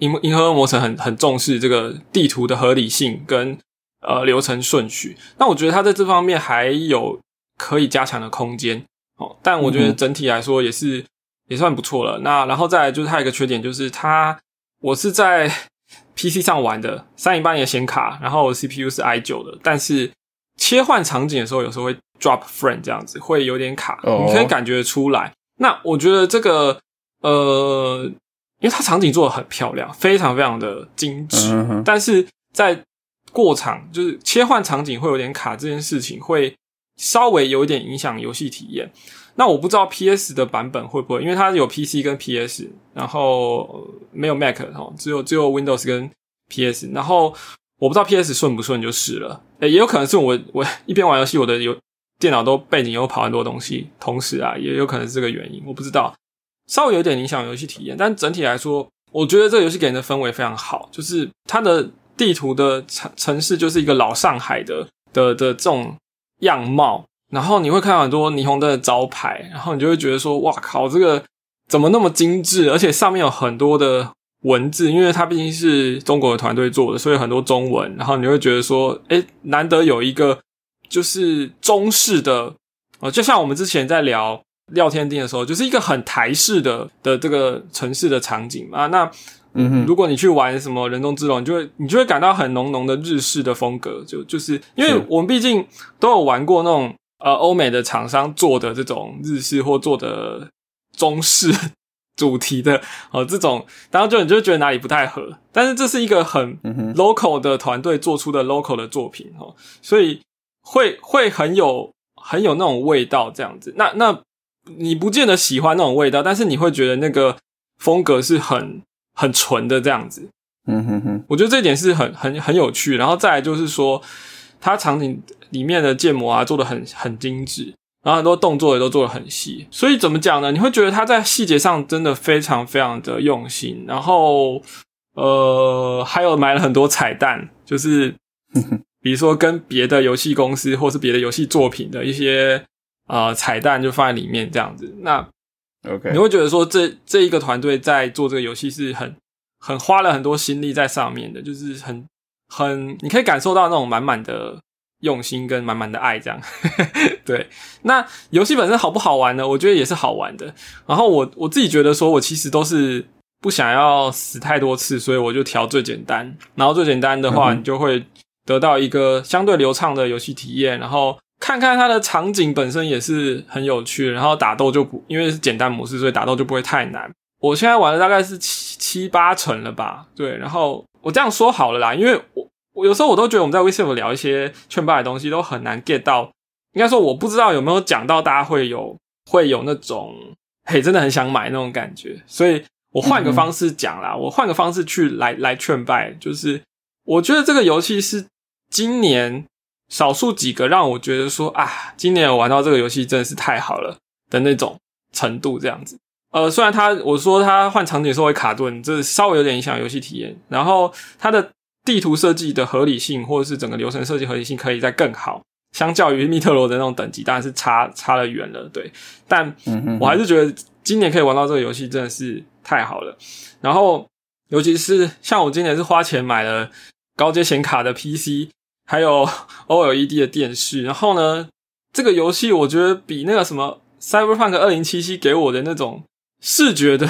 银银河恶魔城很很重视这个地图的合理性跟呃流程顺序。那我觉得它在这方面还有可以加强的空间哦。但我觉得整体来说也是、也算不错了。那然后再来就是它有一个缺点，就是它我是在 (laughs) PC 上玩的，三零八零的显卡，然后 CPU 是 i 九的，但是切换场景的时候有时候会 drop frame 这样子，会有点卡，哦你可以感觉出来。那我觉得这个呃，因为它场景做的很漂亮，非常非常的精致，嗯，但是在过场就是切换场景会有点卡这件事情，会稍微有一点影响游戏体验。那我不知道 PS 的版本会不会，因为它有 PC 跟 PS，然后没有 Mac 哦，只有只有 Windows 跟 PS，然后我不知道 PS 顺不顺就是了。诶，也有可能是我我一边玩游戏，我的有电脑都背景又跑很多东西，同时啊，也有可能是这个原因，我不知道，稍微有点影响游戏体验。但整体来说，我觉得这个游戏给人的氛围非常好，就是它的地图的城城市就是一个老上海的的的这种样貌，然后你会看到很多霓虹灯的招牌，然后你就会觉得说，哇靠，这个怎么那么精致？而且上面有很多的文字，因为它毕竟是中国的团队做的，所以很多中文，然后你会觉得说，诶，难得有一个就是中式的，呃，就像我们之前在聊廖天丁的时候，就是一个很台式的的这个城市的场景嘛。那嗯哼，如果你去玩什么人中之龙，你就会你就会感到很浓浓的日式的风格，就就是因为我们毕竟都有玩过那种呃欧美的厂商做的这种日式或做的中式 (laughs) 主题的哦、这种，然后就你就会觉得哪里不太合，但是这是一个很，local 的团队做出的 local 的作品哦，所以会会很有很有那种味道这样子。那那你不见得喜欢那种味道，但是你会觉得那个风格是很很纯的这样子。嗯哼哼，我觉得这一点是很很很有趣。然后再来就是说，它场景里面的建模啊做的很很精致，然后很多动作也都做的很细。所以怎么讲呢？你会觉得它在细节上真的非常非常的用心。然后呃，还有埋了很多彩蛋，就是 (laughs) 比如说跟别的游戏公司或是别的游戏作品的一些呃彩蛋就放在里面这样子。那 OK，你会觉得说这这一个团队在做这个游戏是很很花了很多心力在上面的，就是很很你可以感受到那种满满的用心跟满满的爱，这样。(laughs) 对，那游戏本身好不好玩呢？我觉得也是好玩的。然后我我自己觉得说，我其实都是不想要死太多次，所以我就调最简单。然后最简单的话，你就会得到一个相对流畅的游戏体验。然后看看它的场景本身也是很有趣。然后打斗就不因为是简单模式，所以打斗就不会太难。我现在玩的大概是七七八成了吧？对，然后我这样说好了啦，因为我我有时候我都觉得我们在 WeChat 聊一些劝败的东西都很难 get 到。应该说我不知道有没有讲到大家会有会有那种嘿真的很想买那种感觉，所以我换个方式讲啦，我换个方式去来来劝败，就是我觉得这个游戏是今年少数几个让我觉得说啊，今年我玩到这个游戏真的是太好了的那种程度，这样子。呃，虽然它我说它换场景的时候会卡顿，这稍微有点影响游戏体验，然后它的地图设计的合理性或者是整个流程设计合理性可以再更好。相较于密特罗的那种等级，当然是差差了远了，对。但我还是觉得今年可以玩到这个游戏真的是太好了。然后，尤其是像我今年是花钱买了高阶显卡的 PC，还有 (laughs) OLED 的电视。然后呢，这个游戏我觉得比那个什么 Cyberpunk 二零七七给我的那种视觉的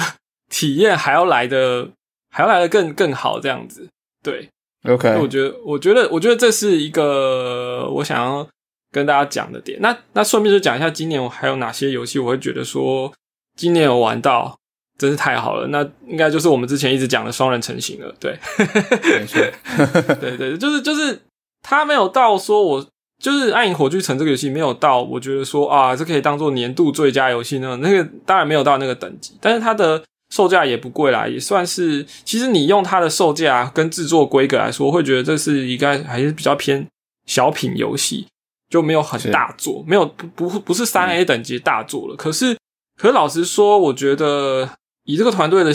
体验还要来的 (laughs) 还要来的更更好，这样子。对，OK。我觉得，我觉得，我觉得这是一个我想要。跟大家讲的点，那那顺便就讲一下，今年我还有哪些游戏，我会觉得说今年有玩到，真是太好了。那应该就是我们之前一直讲的双人成型了，对，没错，(laughs) 对对，就是就是他没有到说，我就是《暗影火炬城》这个游戏没有到，我觉得说啊，这可以当做年度最佳游戏呢。那个当然没有到那个等级，但是它的售价也不贵啦，也算是。其实你用它的售价跟制作规格来说，会觉得这是一个还是比较偏小品游戏。就没有很大作，没有不不不是三 A 等级大作了。可是，可老实说，我觉得以这个团队的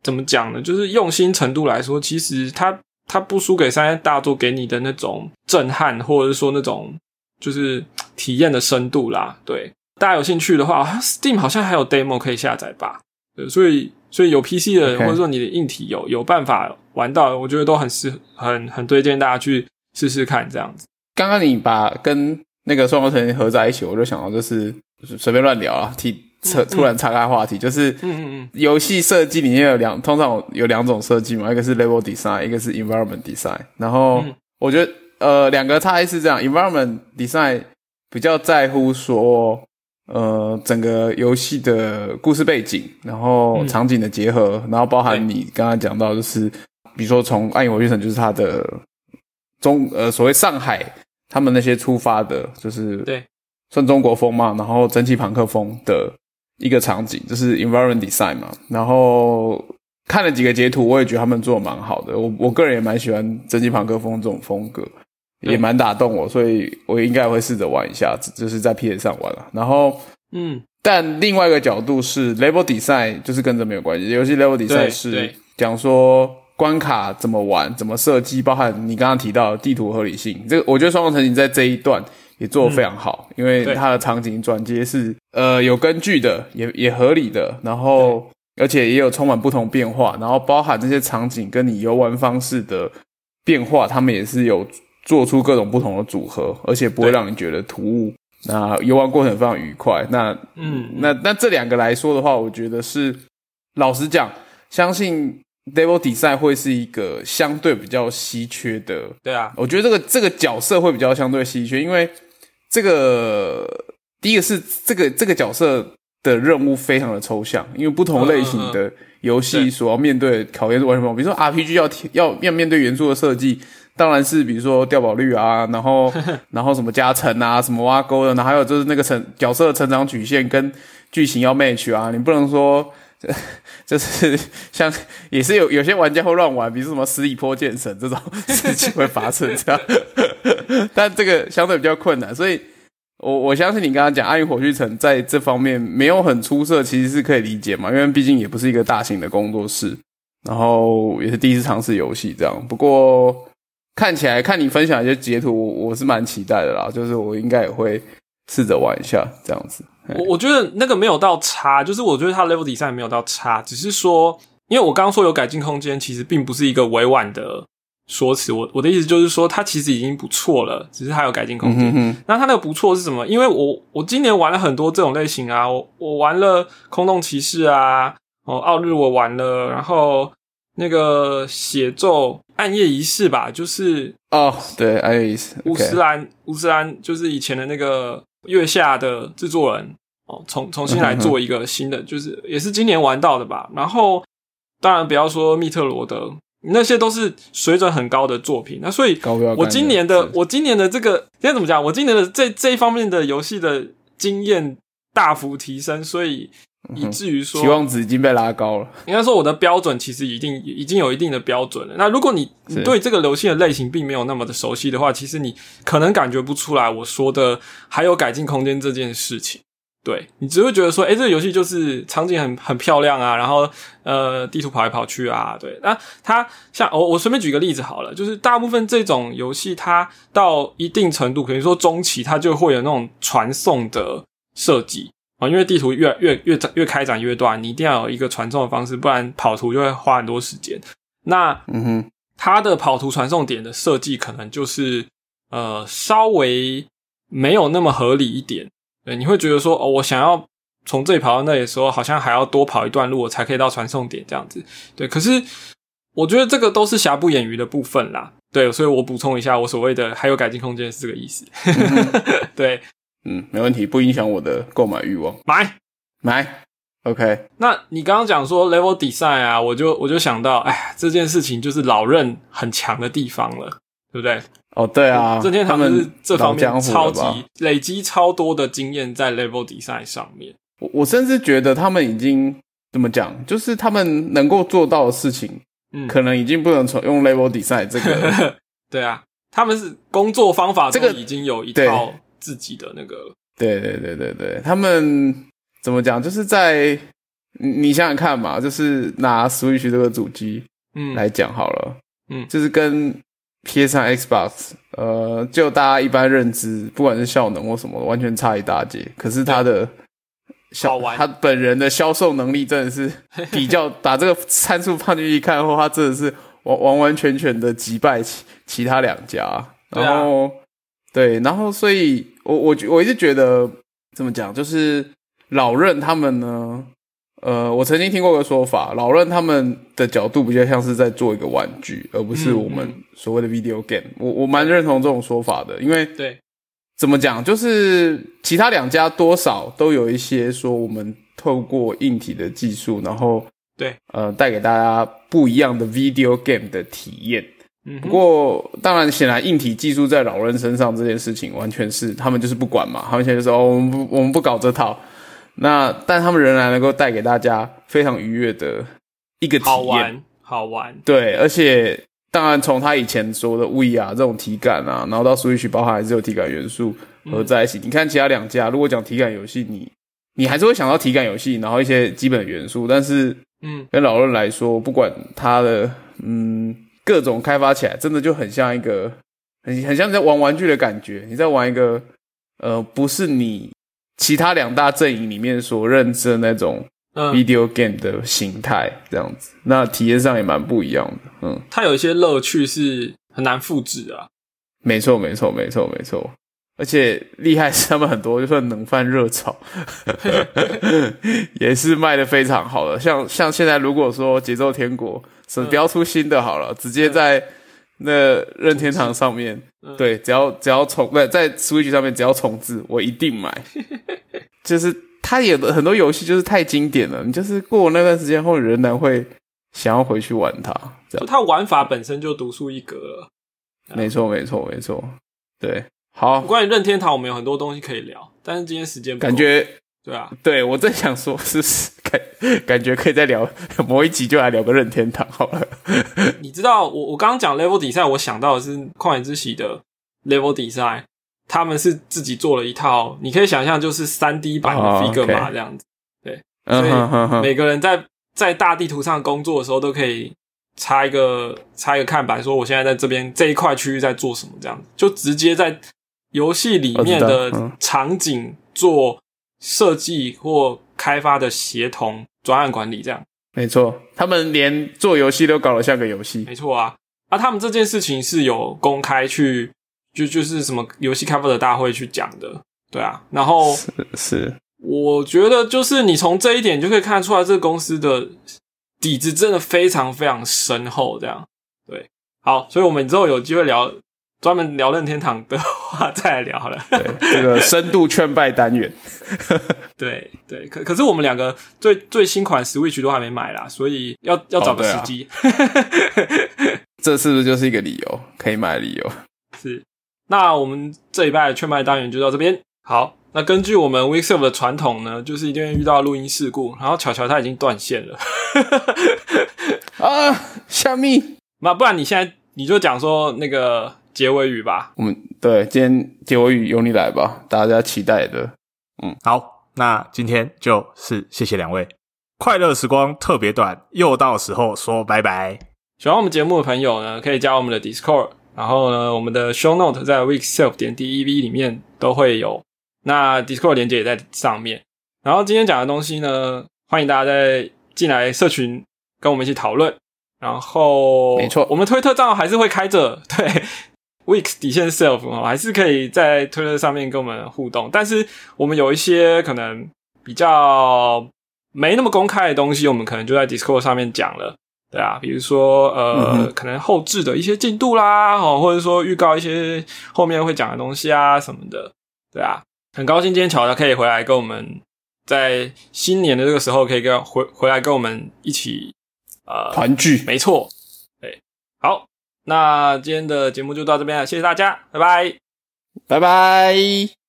怎么讲呢？就是用心程度来说，其实他他不输给三 A 大作给你的那种震撼，或者是说那种就是体验的深度啦。对，大家有兴趣的话，Steam 好像还有 demo 可以下载吧？对，所以所以有 PC 的人，或者说你的硬体有有办法玩到，我觉得都很适很很推荐大家去试试看这样子。刚刚你把跟那个双胞胎合在一起，我就想到就是随便乱聊啊，提扯突然岔开话题，就是嗯游戏设计里面有两，通常有两种设计嘛，一个是 level design，一个是 environment design。然后我觉得呃两个差异是这样，environment design 比较在乎说呃整个游戏的故事背景，然后场景的结合，然后包含你刚刚讲到就是比如说从暗影火炬城就是它的中呃所谓上海。他们那些出发的，就是对，算中国风嘛，然后蒸汽朋克风的一个场景，就是 environment design 嘛。然后看了几个截图，我也觉得他们做的蛮好的。我我个人也蛮喜欢蒸汽朋克风这种风格，也蛮打动我，所以我应该会试着玩一下，就是在 PS 上玩了。然后，嗯，但另外一个角度是 level design，就是跟这没有关系。游戏 level design 是讲说。关卡怎么玩，怎么设计，包含你刚刚提到地图合理性，这个我觉得双龙成行在这一段也做得非常好，因为它的场景转接是呃有根据的，也也合理的，然后而且也有充满不同变化，然后包含这些场景跟你游玩方式的变化，他们也是有做出各种不同的组合，而且不会让你觉得突兀，那游玩过程非常愉快。那嗯，那那这两个来说的话，我觉得是老实讲，相信。Devil Design 会是一个相对比较稀缺的，对啊，我觉得这个这个角色会比较相对稀缺，因为这个第一个是这个这个角色的任务非常的抽象，因为不同类型的游戏所要面对考验是完全不同。比如说 RPG 要要要面对元素的设计，当然是比如说掉宝率啊，然后 (laughs) 然后什么加成啊，什么挖沟的，然后还有就是那个成角色的成长曲线跟剧情要 match 啊，你不能说。就是像也是有有些玩家会乱玩，比如什么十里坡剑神这种事情会发生这样，但这个相对比较困难，所以我我相信你刚刚讲《暗影火炬城》在这方面没有很出色，其实是可以理解嘛，因为毕竟也不是一个大型的工作室，然后也是第一次尝试游戏这样。不过看起来看你分享一些截图，我是蛮期待的啦，就是我应该也会试着玩一下这样子。我我觉得那个没有到差，就是我觉得它 level design 没有到差，只是说，因为我刚刚说有改进空间，其实并不是一个委婉的说辞。我我的意思就是说，它其实已经不错了，只是还有改进空间。嗯那它那个不错是什么？因为我我今年玩了很多这种类型啊，我我玩了空洞骑士啊，哦，奥日我玩了，然后那个血咒暗夜仪式吧，就是哦，对，暗夜仪式，乌斯兰乌斯兰就是以前的那个月下的制作人哦，重重新来做一个新的，(laughs) 就是也是今年玩到的吧。然后当然不要说密特罗德，那些都是水准很高的作品。那所以我今年的我今年的这个今天怎么讲？我今年的这这一方面的游戏的经验大幅提升，所以以至于说期望值已经被拉高了。应该说我的标准其实已经已经有一定的标准了。那如果你你对这个游戏的类型并没有那么的熟悉的话，其实你可能感觉不出来我说的还有改进空间这件事情。对你只会觉得说，诶，这个游戏就是场景很很漂亮啊，然后呃地图跑来跑去啊，对。那它像我我随便举个例子好了，就是大部分这种游戏它到一定程度，比如说中期，它就会有那种传送的设计。啊，因为地图越越越展越开展越短，你一定要有一个传送的方式，不然跑图就会花很多时间。那嗯哼，它的跑图传送点的设计可能就是呃稍微没有那么合理一点。对，你会觉得说哦，我想要从这里跑到那里的时候，好像还要多跑一段路，我才可以到传送点这样子。对，可是我觉得这个都是瑕不掩瑜的部分啦。对，所以我补充一下，我所谓的还有改进空间是这个意思。(laughs) 对，嗯，没问题，不影响我的购买欲望。买。买，OK，那你刚刚讲说 level design 啊，我就我就想到，哎，这件事情就是老任很强的地方了，对不对？哦，对啊，任天他们堂是这方面超吧级累积超多的经验在 level design 上面。我我甚至觉得他们已经怎么讲，就是他们能够做到的事情，嗯，可能已经不能从用 level design 这个，(laughs) 对啊，他们是工作方法这个已经有一对套自己的那个。对对对对对，他们怎么讲，就是在你你想想看嘛，就是拿 Switch 这个主机嗯，来讲好了，嗯就是跟 PS 3 Xbox，呃，就大家一般认知，不管是效能或什么，完全差一大截。可是它的好销，玩他本人的销售能力真的是比较把这个参数放进去看后，他真的是完完完全全的击败其其他两家。然后对，然后所以我我我一直觉得怎么讲，就是老任他们呢。呃，我曾经听过个说法，老任他们的角度比较像是在做一个玩具，而不是嗯我们所谓的 video game。我我蛮认同这种说法的，因为对，怎么讲，就是其他两家多少都有一些说我们透过硬体的技术，然后对，呃，带给大家不一样的 video game 的体验。不过，当然，显然硬体技术在老人身上这件事情，完全是他们就是不管嘛，他们现在就说哦，我们不，我们不搞这套。那，但他们仍然能够带给大家非常愉悦的一个体验。好玩，好玩。对，而且当然从他以前说的 We 啊这种体感啊，然后到 Switch 包含还是有体感元素合在一起。你看其他两家，如果讲体感游戏，你你还是会想到体感游戏，然后一些基本的元素。但是嗯，跟老人来说，不管他的嗯各种开发起来，真的就很像一个很很像你在玩玩具的感觉。你在玩一个呃，不是你其他两大阵营里面所认知的那种嗯，video game 的形态，这样子，那体验上也蛮不一样的。嗯，它有一些乐趣是很难复制啊。没错，没错，没错，没错。而且厉害是他们很多就算冷饭热炒，(laughs) 也是卖的非常好的。像像现在如果说节奏天国什么嗯标出新的好了，直接在那任天堂上面，嗯对，只要只要重不在 Switch 上面只要重置，我一定买。(laughs) 就是它有的很多游戏就是太经典了，你就是过那段时间后，仍然会想要回去玩它。这样，就它玩法本身就独树一格了。没错，没错，没错。对，好，关于任天堂，我们有很多东西可以聊，但是今天时间感觉对啊，对我正想说，是是感感觉可以再聊某一集就来聊个任天堂好了。(laughs) 你知道我我刚刚讲 level design，我想到的是旷野之息的 level design，他们是自己做了一套，你可以想象就是三 D 版的哦 figure 嘛这样子，对所以每个人在在大地图上工作的时候都可以插一个插一个看板，说我现在在这边这一块区域在做什么，这样子就直接在游戏里面的场景做设计或开发的协同专案管理这样。没错，他们连做游戏都搞得像个游戏。没错啊，啊，他们这件事情是有公开去，就就是什么游戏开发者大会去讲的，对啊。然后是，我觉得就是你从这一点就可以看出来，这个公司的底子真的非常非常深厚，这样对。好，所以我们之后有机会聊。专门聊任天堂的话，再来聊好了。对，这个深度劝败单元。(laughs) 对对，可可是我们两个最最新款 Switch 都还没买啦，所以要要找个时机。(laughs) 这是不是就是一个理由可以买的理由？(laughs) 是。那我们这一拜劝败单元就到这边。好，那根据我们 Weekself 的传统呢，就是一定会遇到录音事故，然后巧巧他已经断线了。啊，虾米？那不然你现在你就讲说那个。结尾语吧，我们对今天结尾语由你来吧，大家期待的。嗯，好，那今天就是谢谢两位，快乐时光特别短，又到时候说拜拜。喜欢我们节目的朋友呢，可以加我们的 Discord，然后呢，我们的 Show Note 在 Weekself 点 D E V 里面都会有，那 Discord 连接也在上面。然后今天讲的东西呢，欢迎大家再进来社群跟我们一起讨论。然后，没错，我们推特账号还是会开着，对。Weeks 底线 Self 哦，还是可以在推特上面跟我们互动，但是我们有一些可能比较没那么公开的东西，我们可能就在 Discord 上面讲了，对啊，比如说呃，可能后置的一些进度啦，哦，或者说预告一些后面会讲的东西啊什么的，对啊，很高兴今天巧巧可以回来跟我们在新年的这个时候可以跟回回来跟我们一起呃团聚，没错，对，好。那今天的节目就到这边了，谢谢大家，拜拜，拜拜。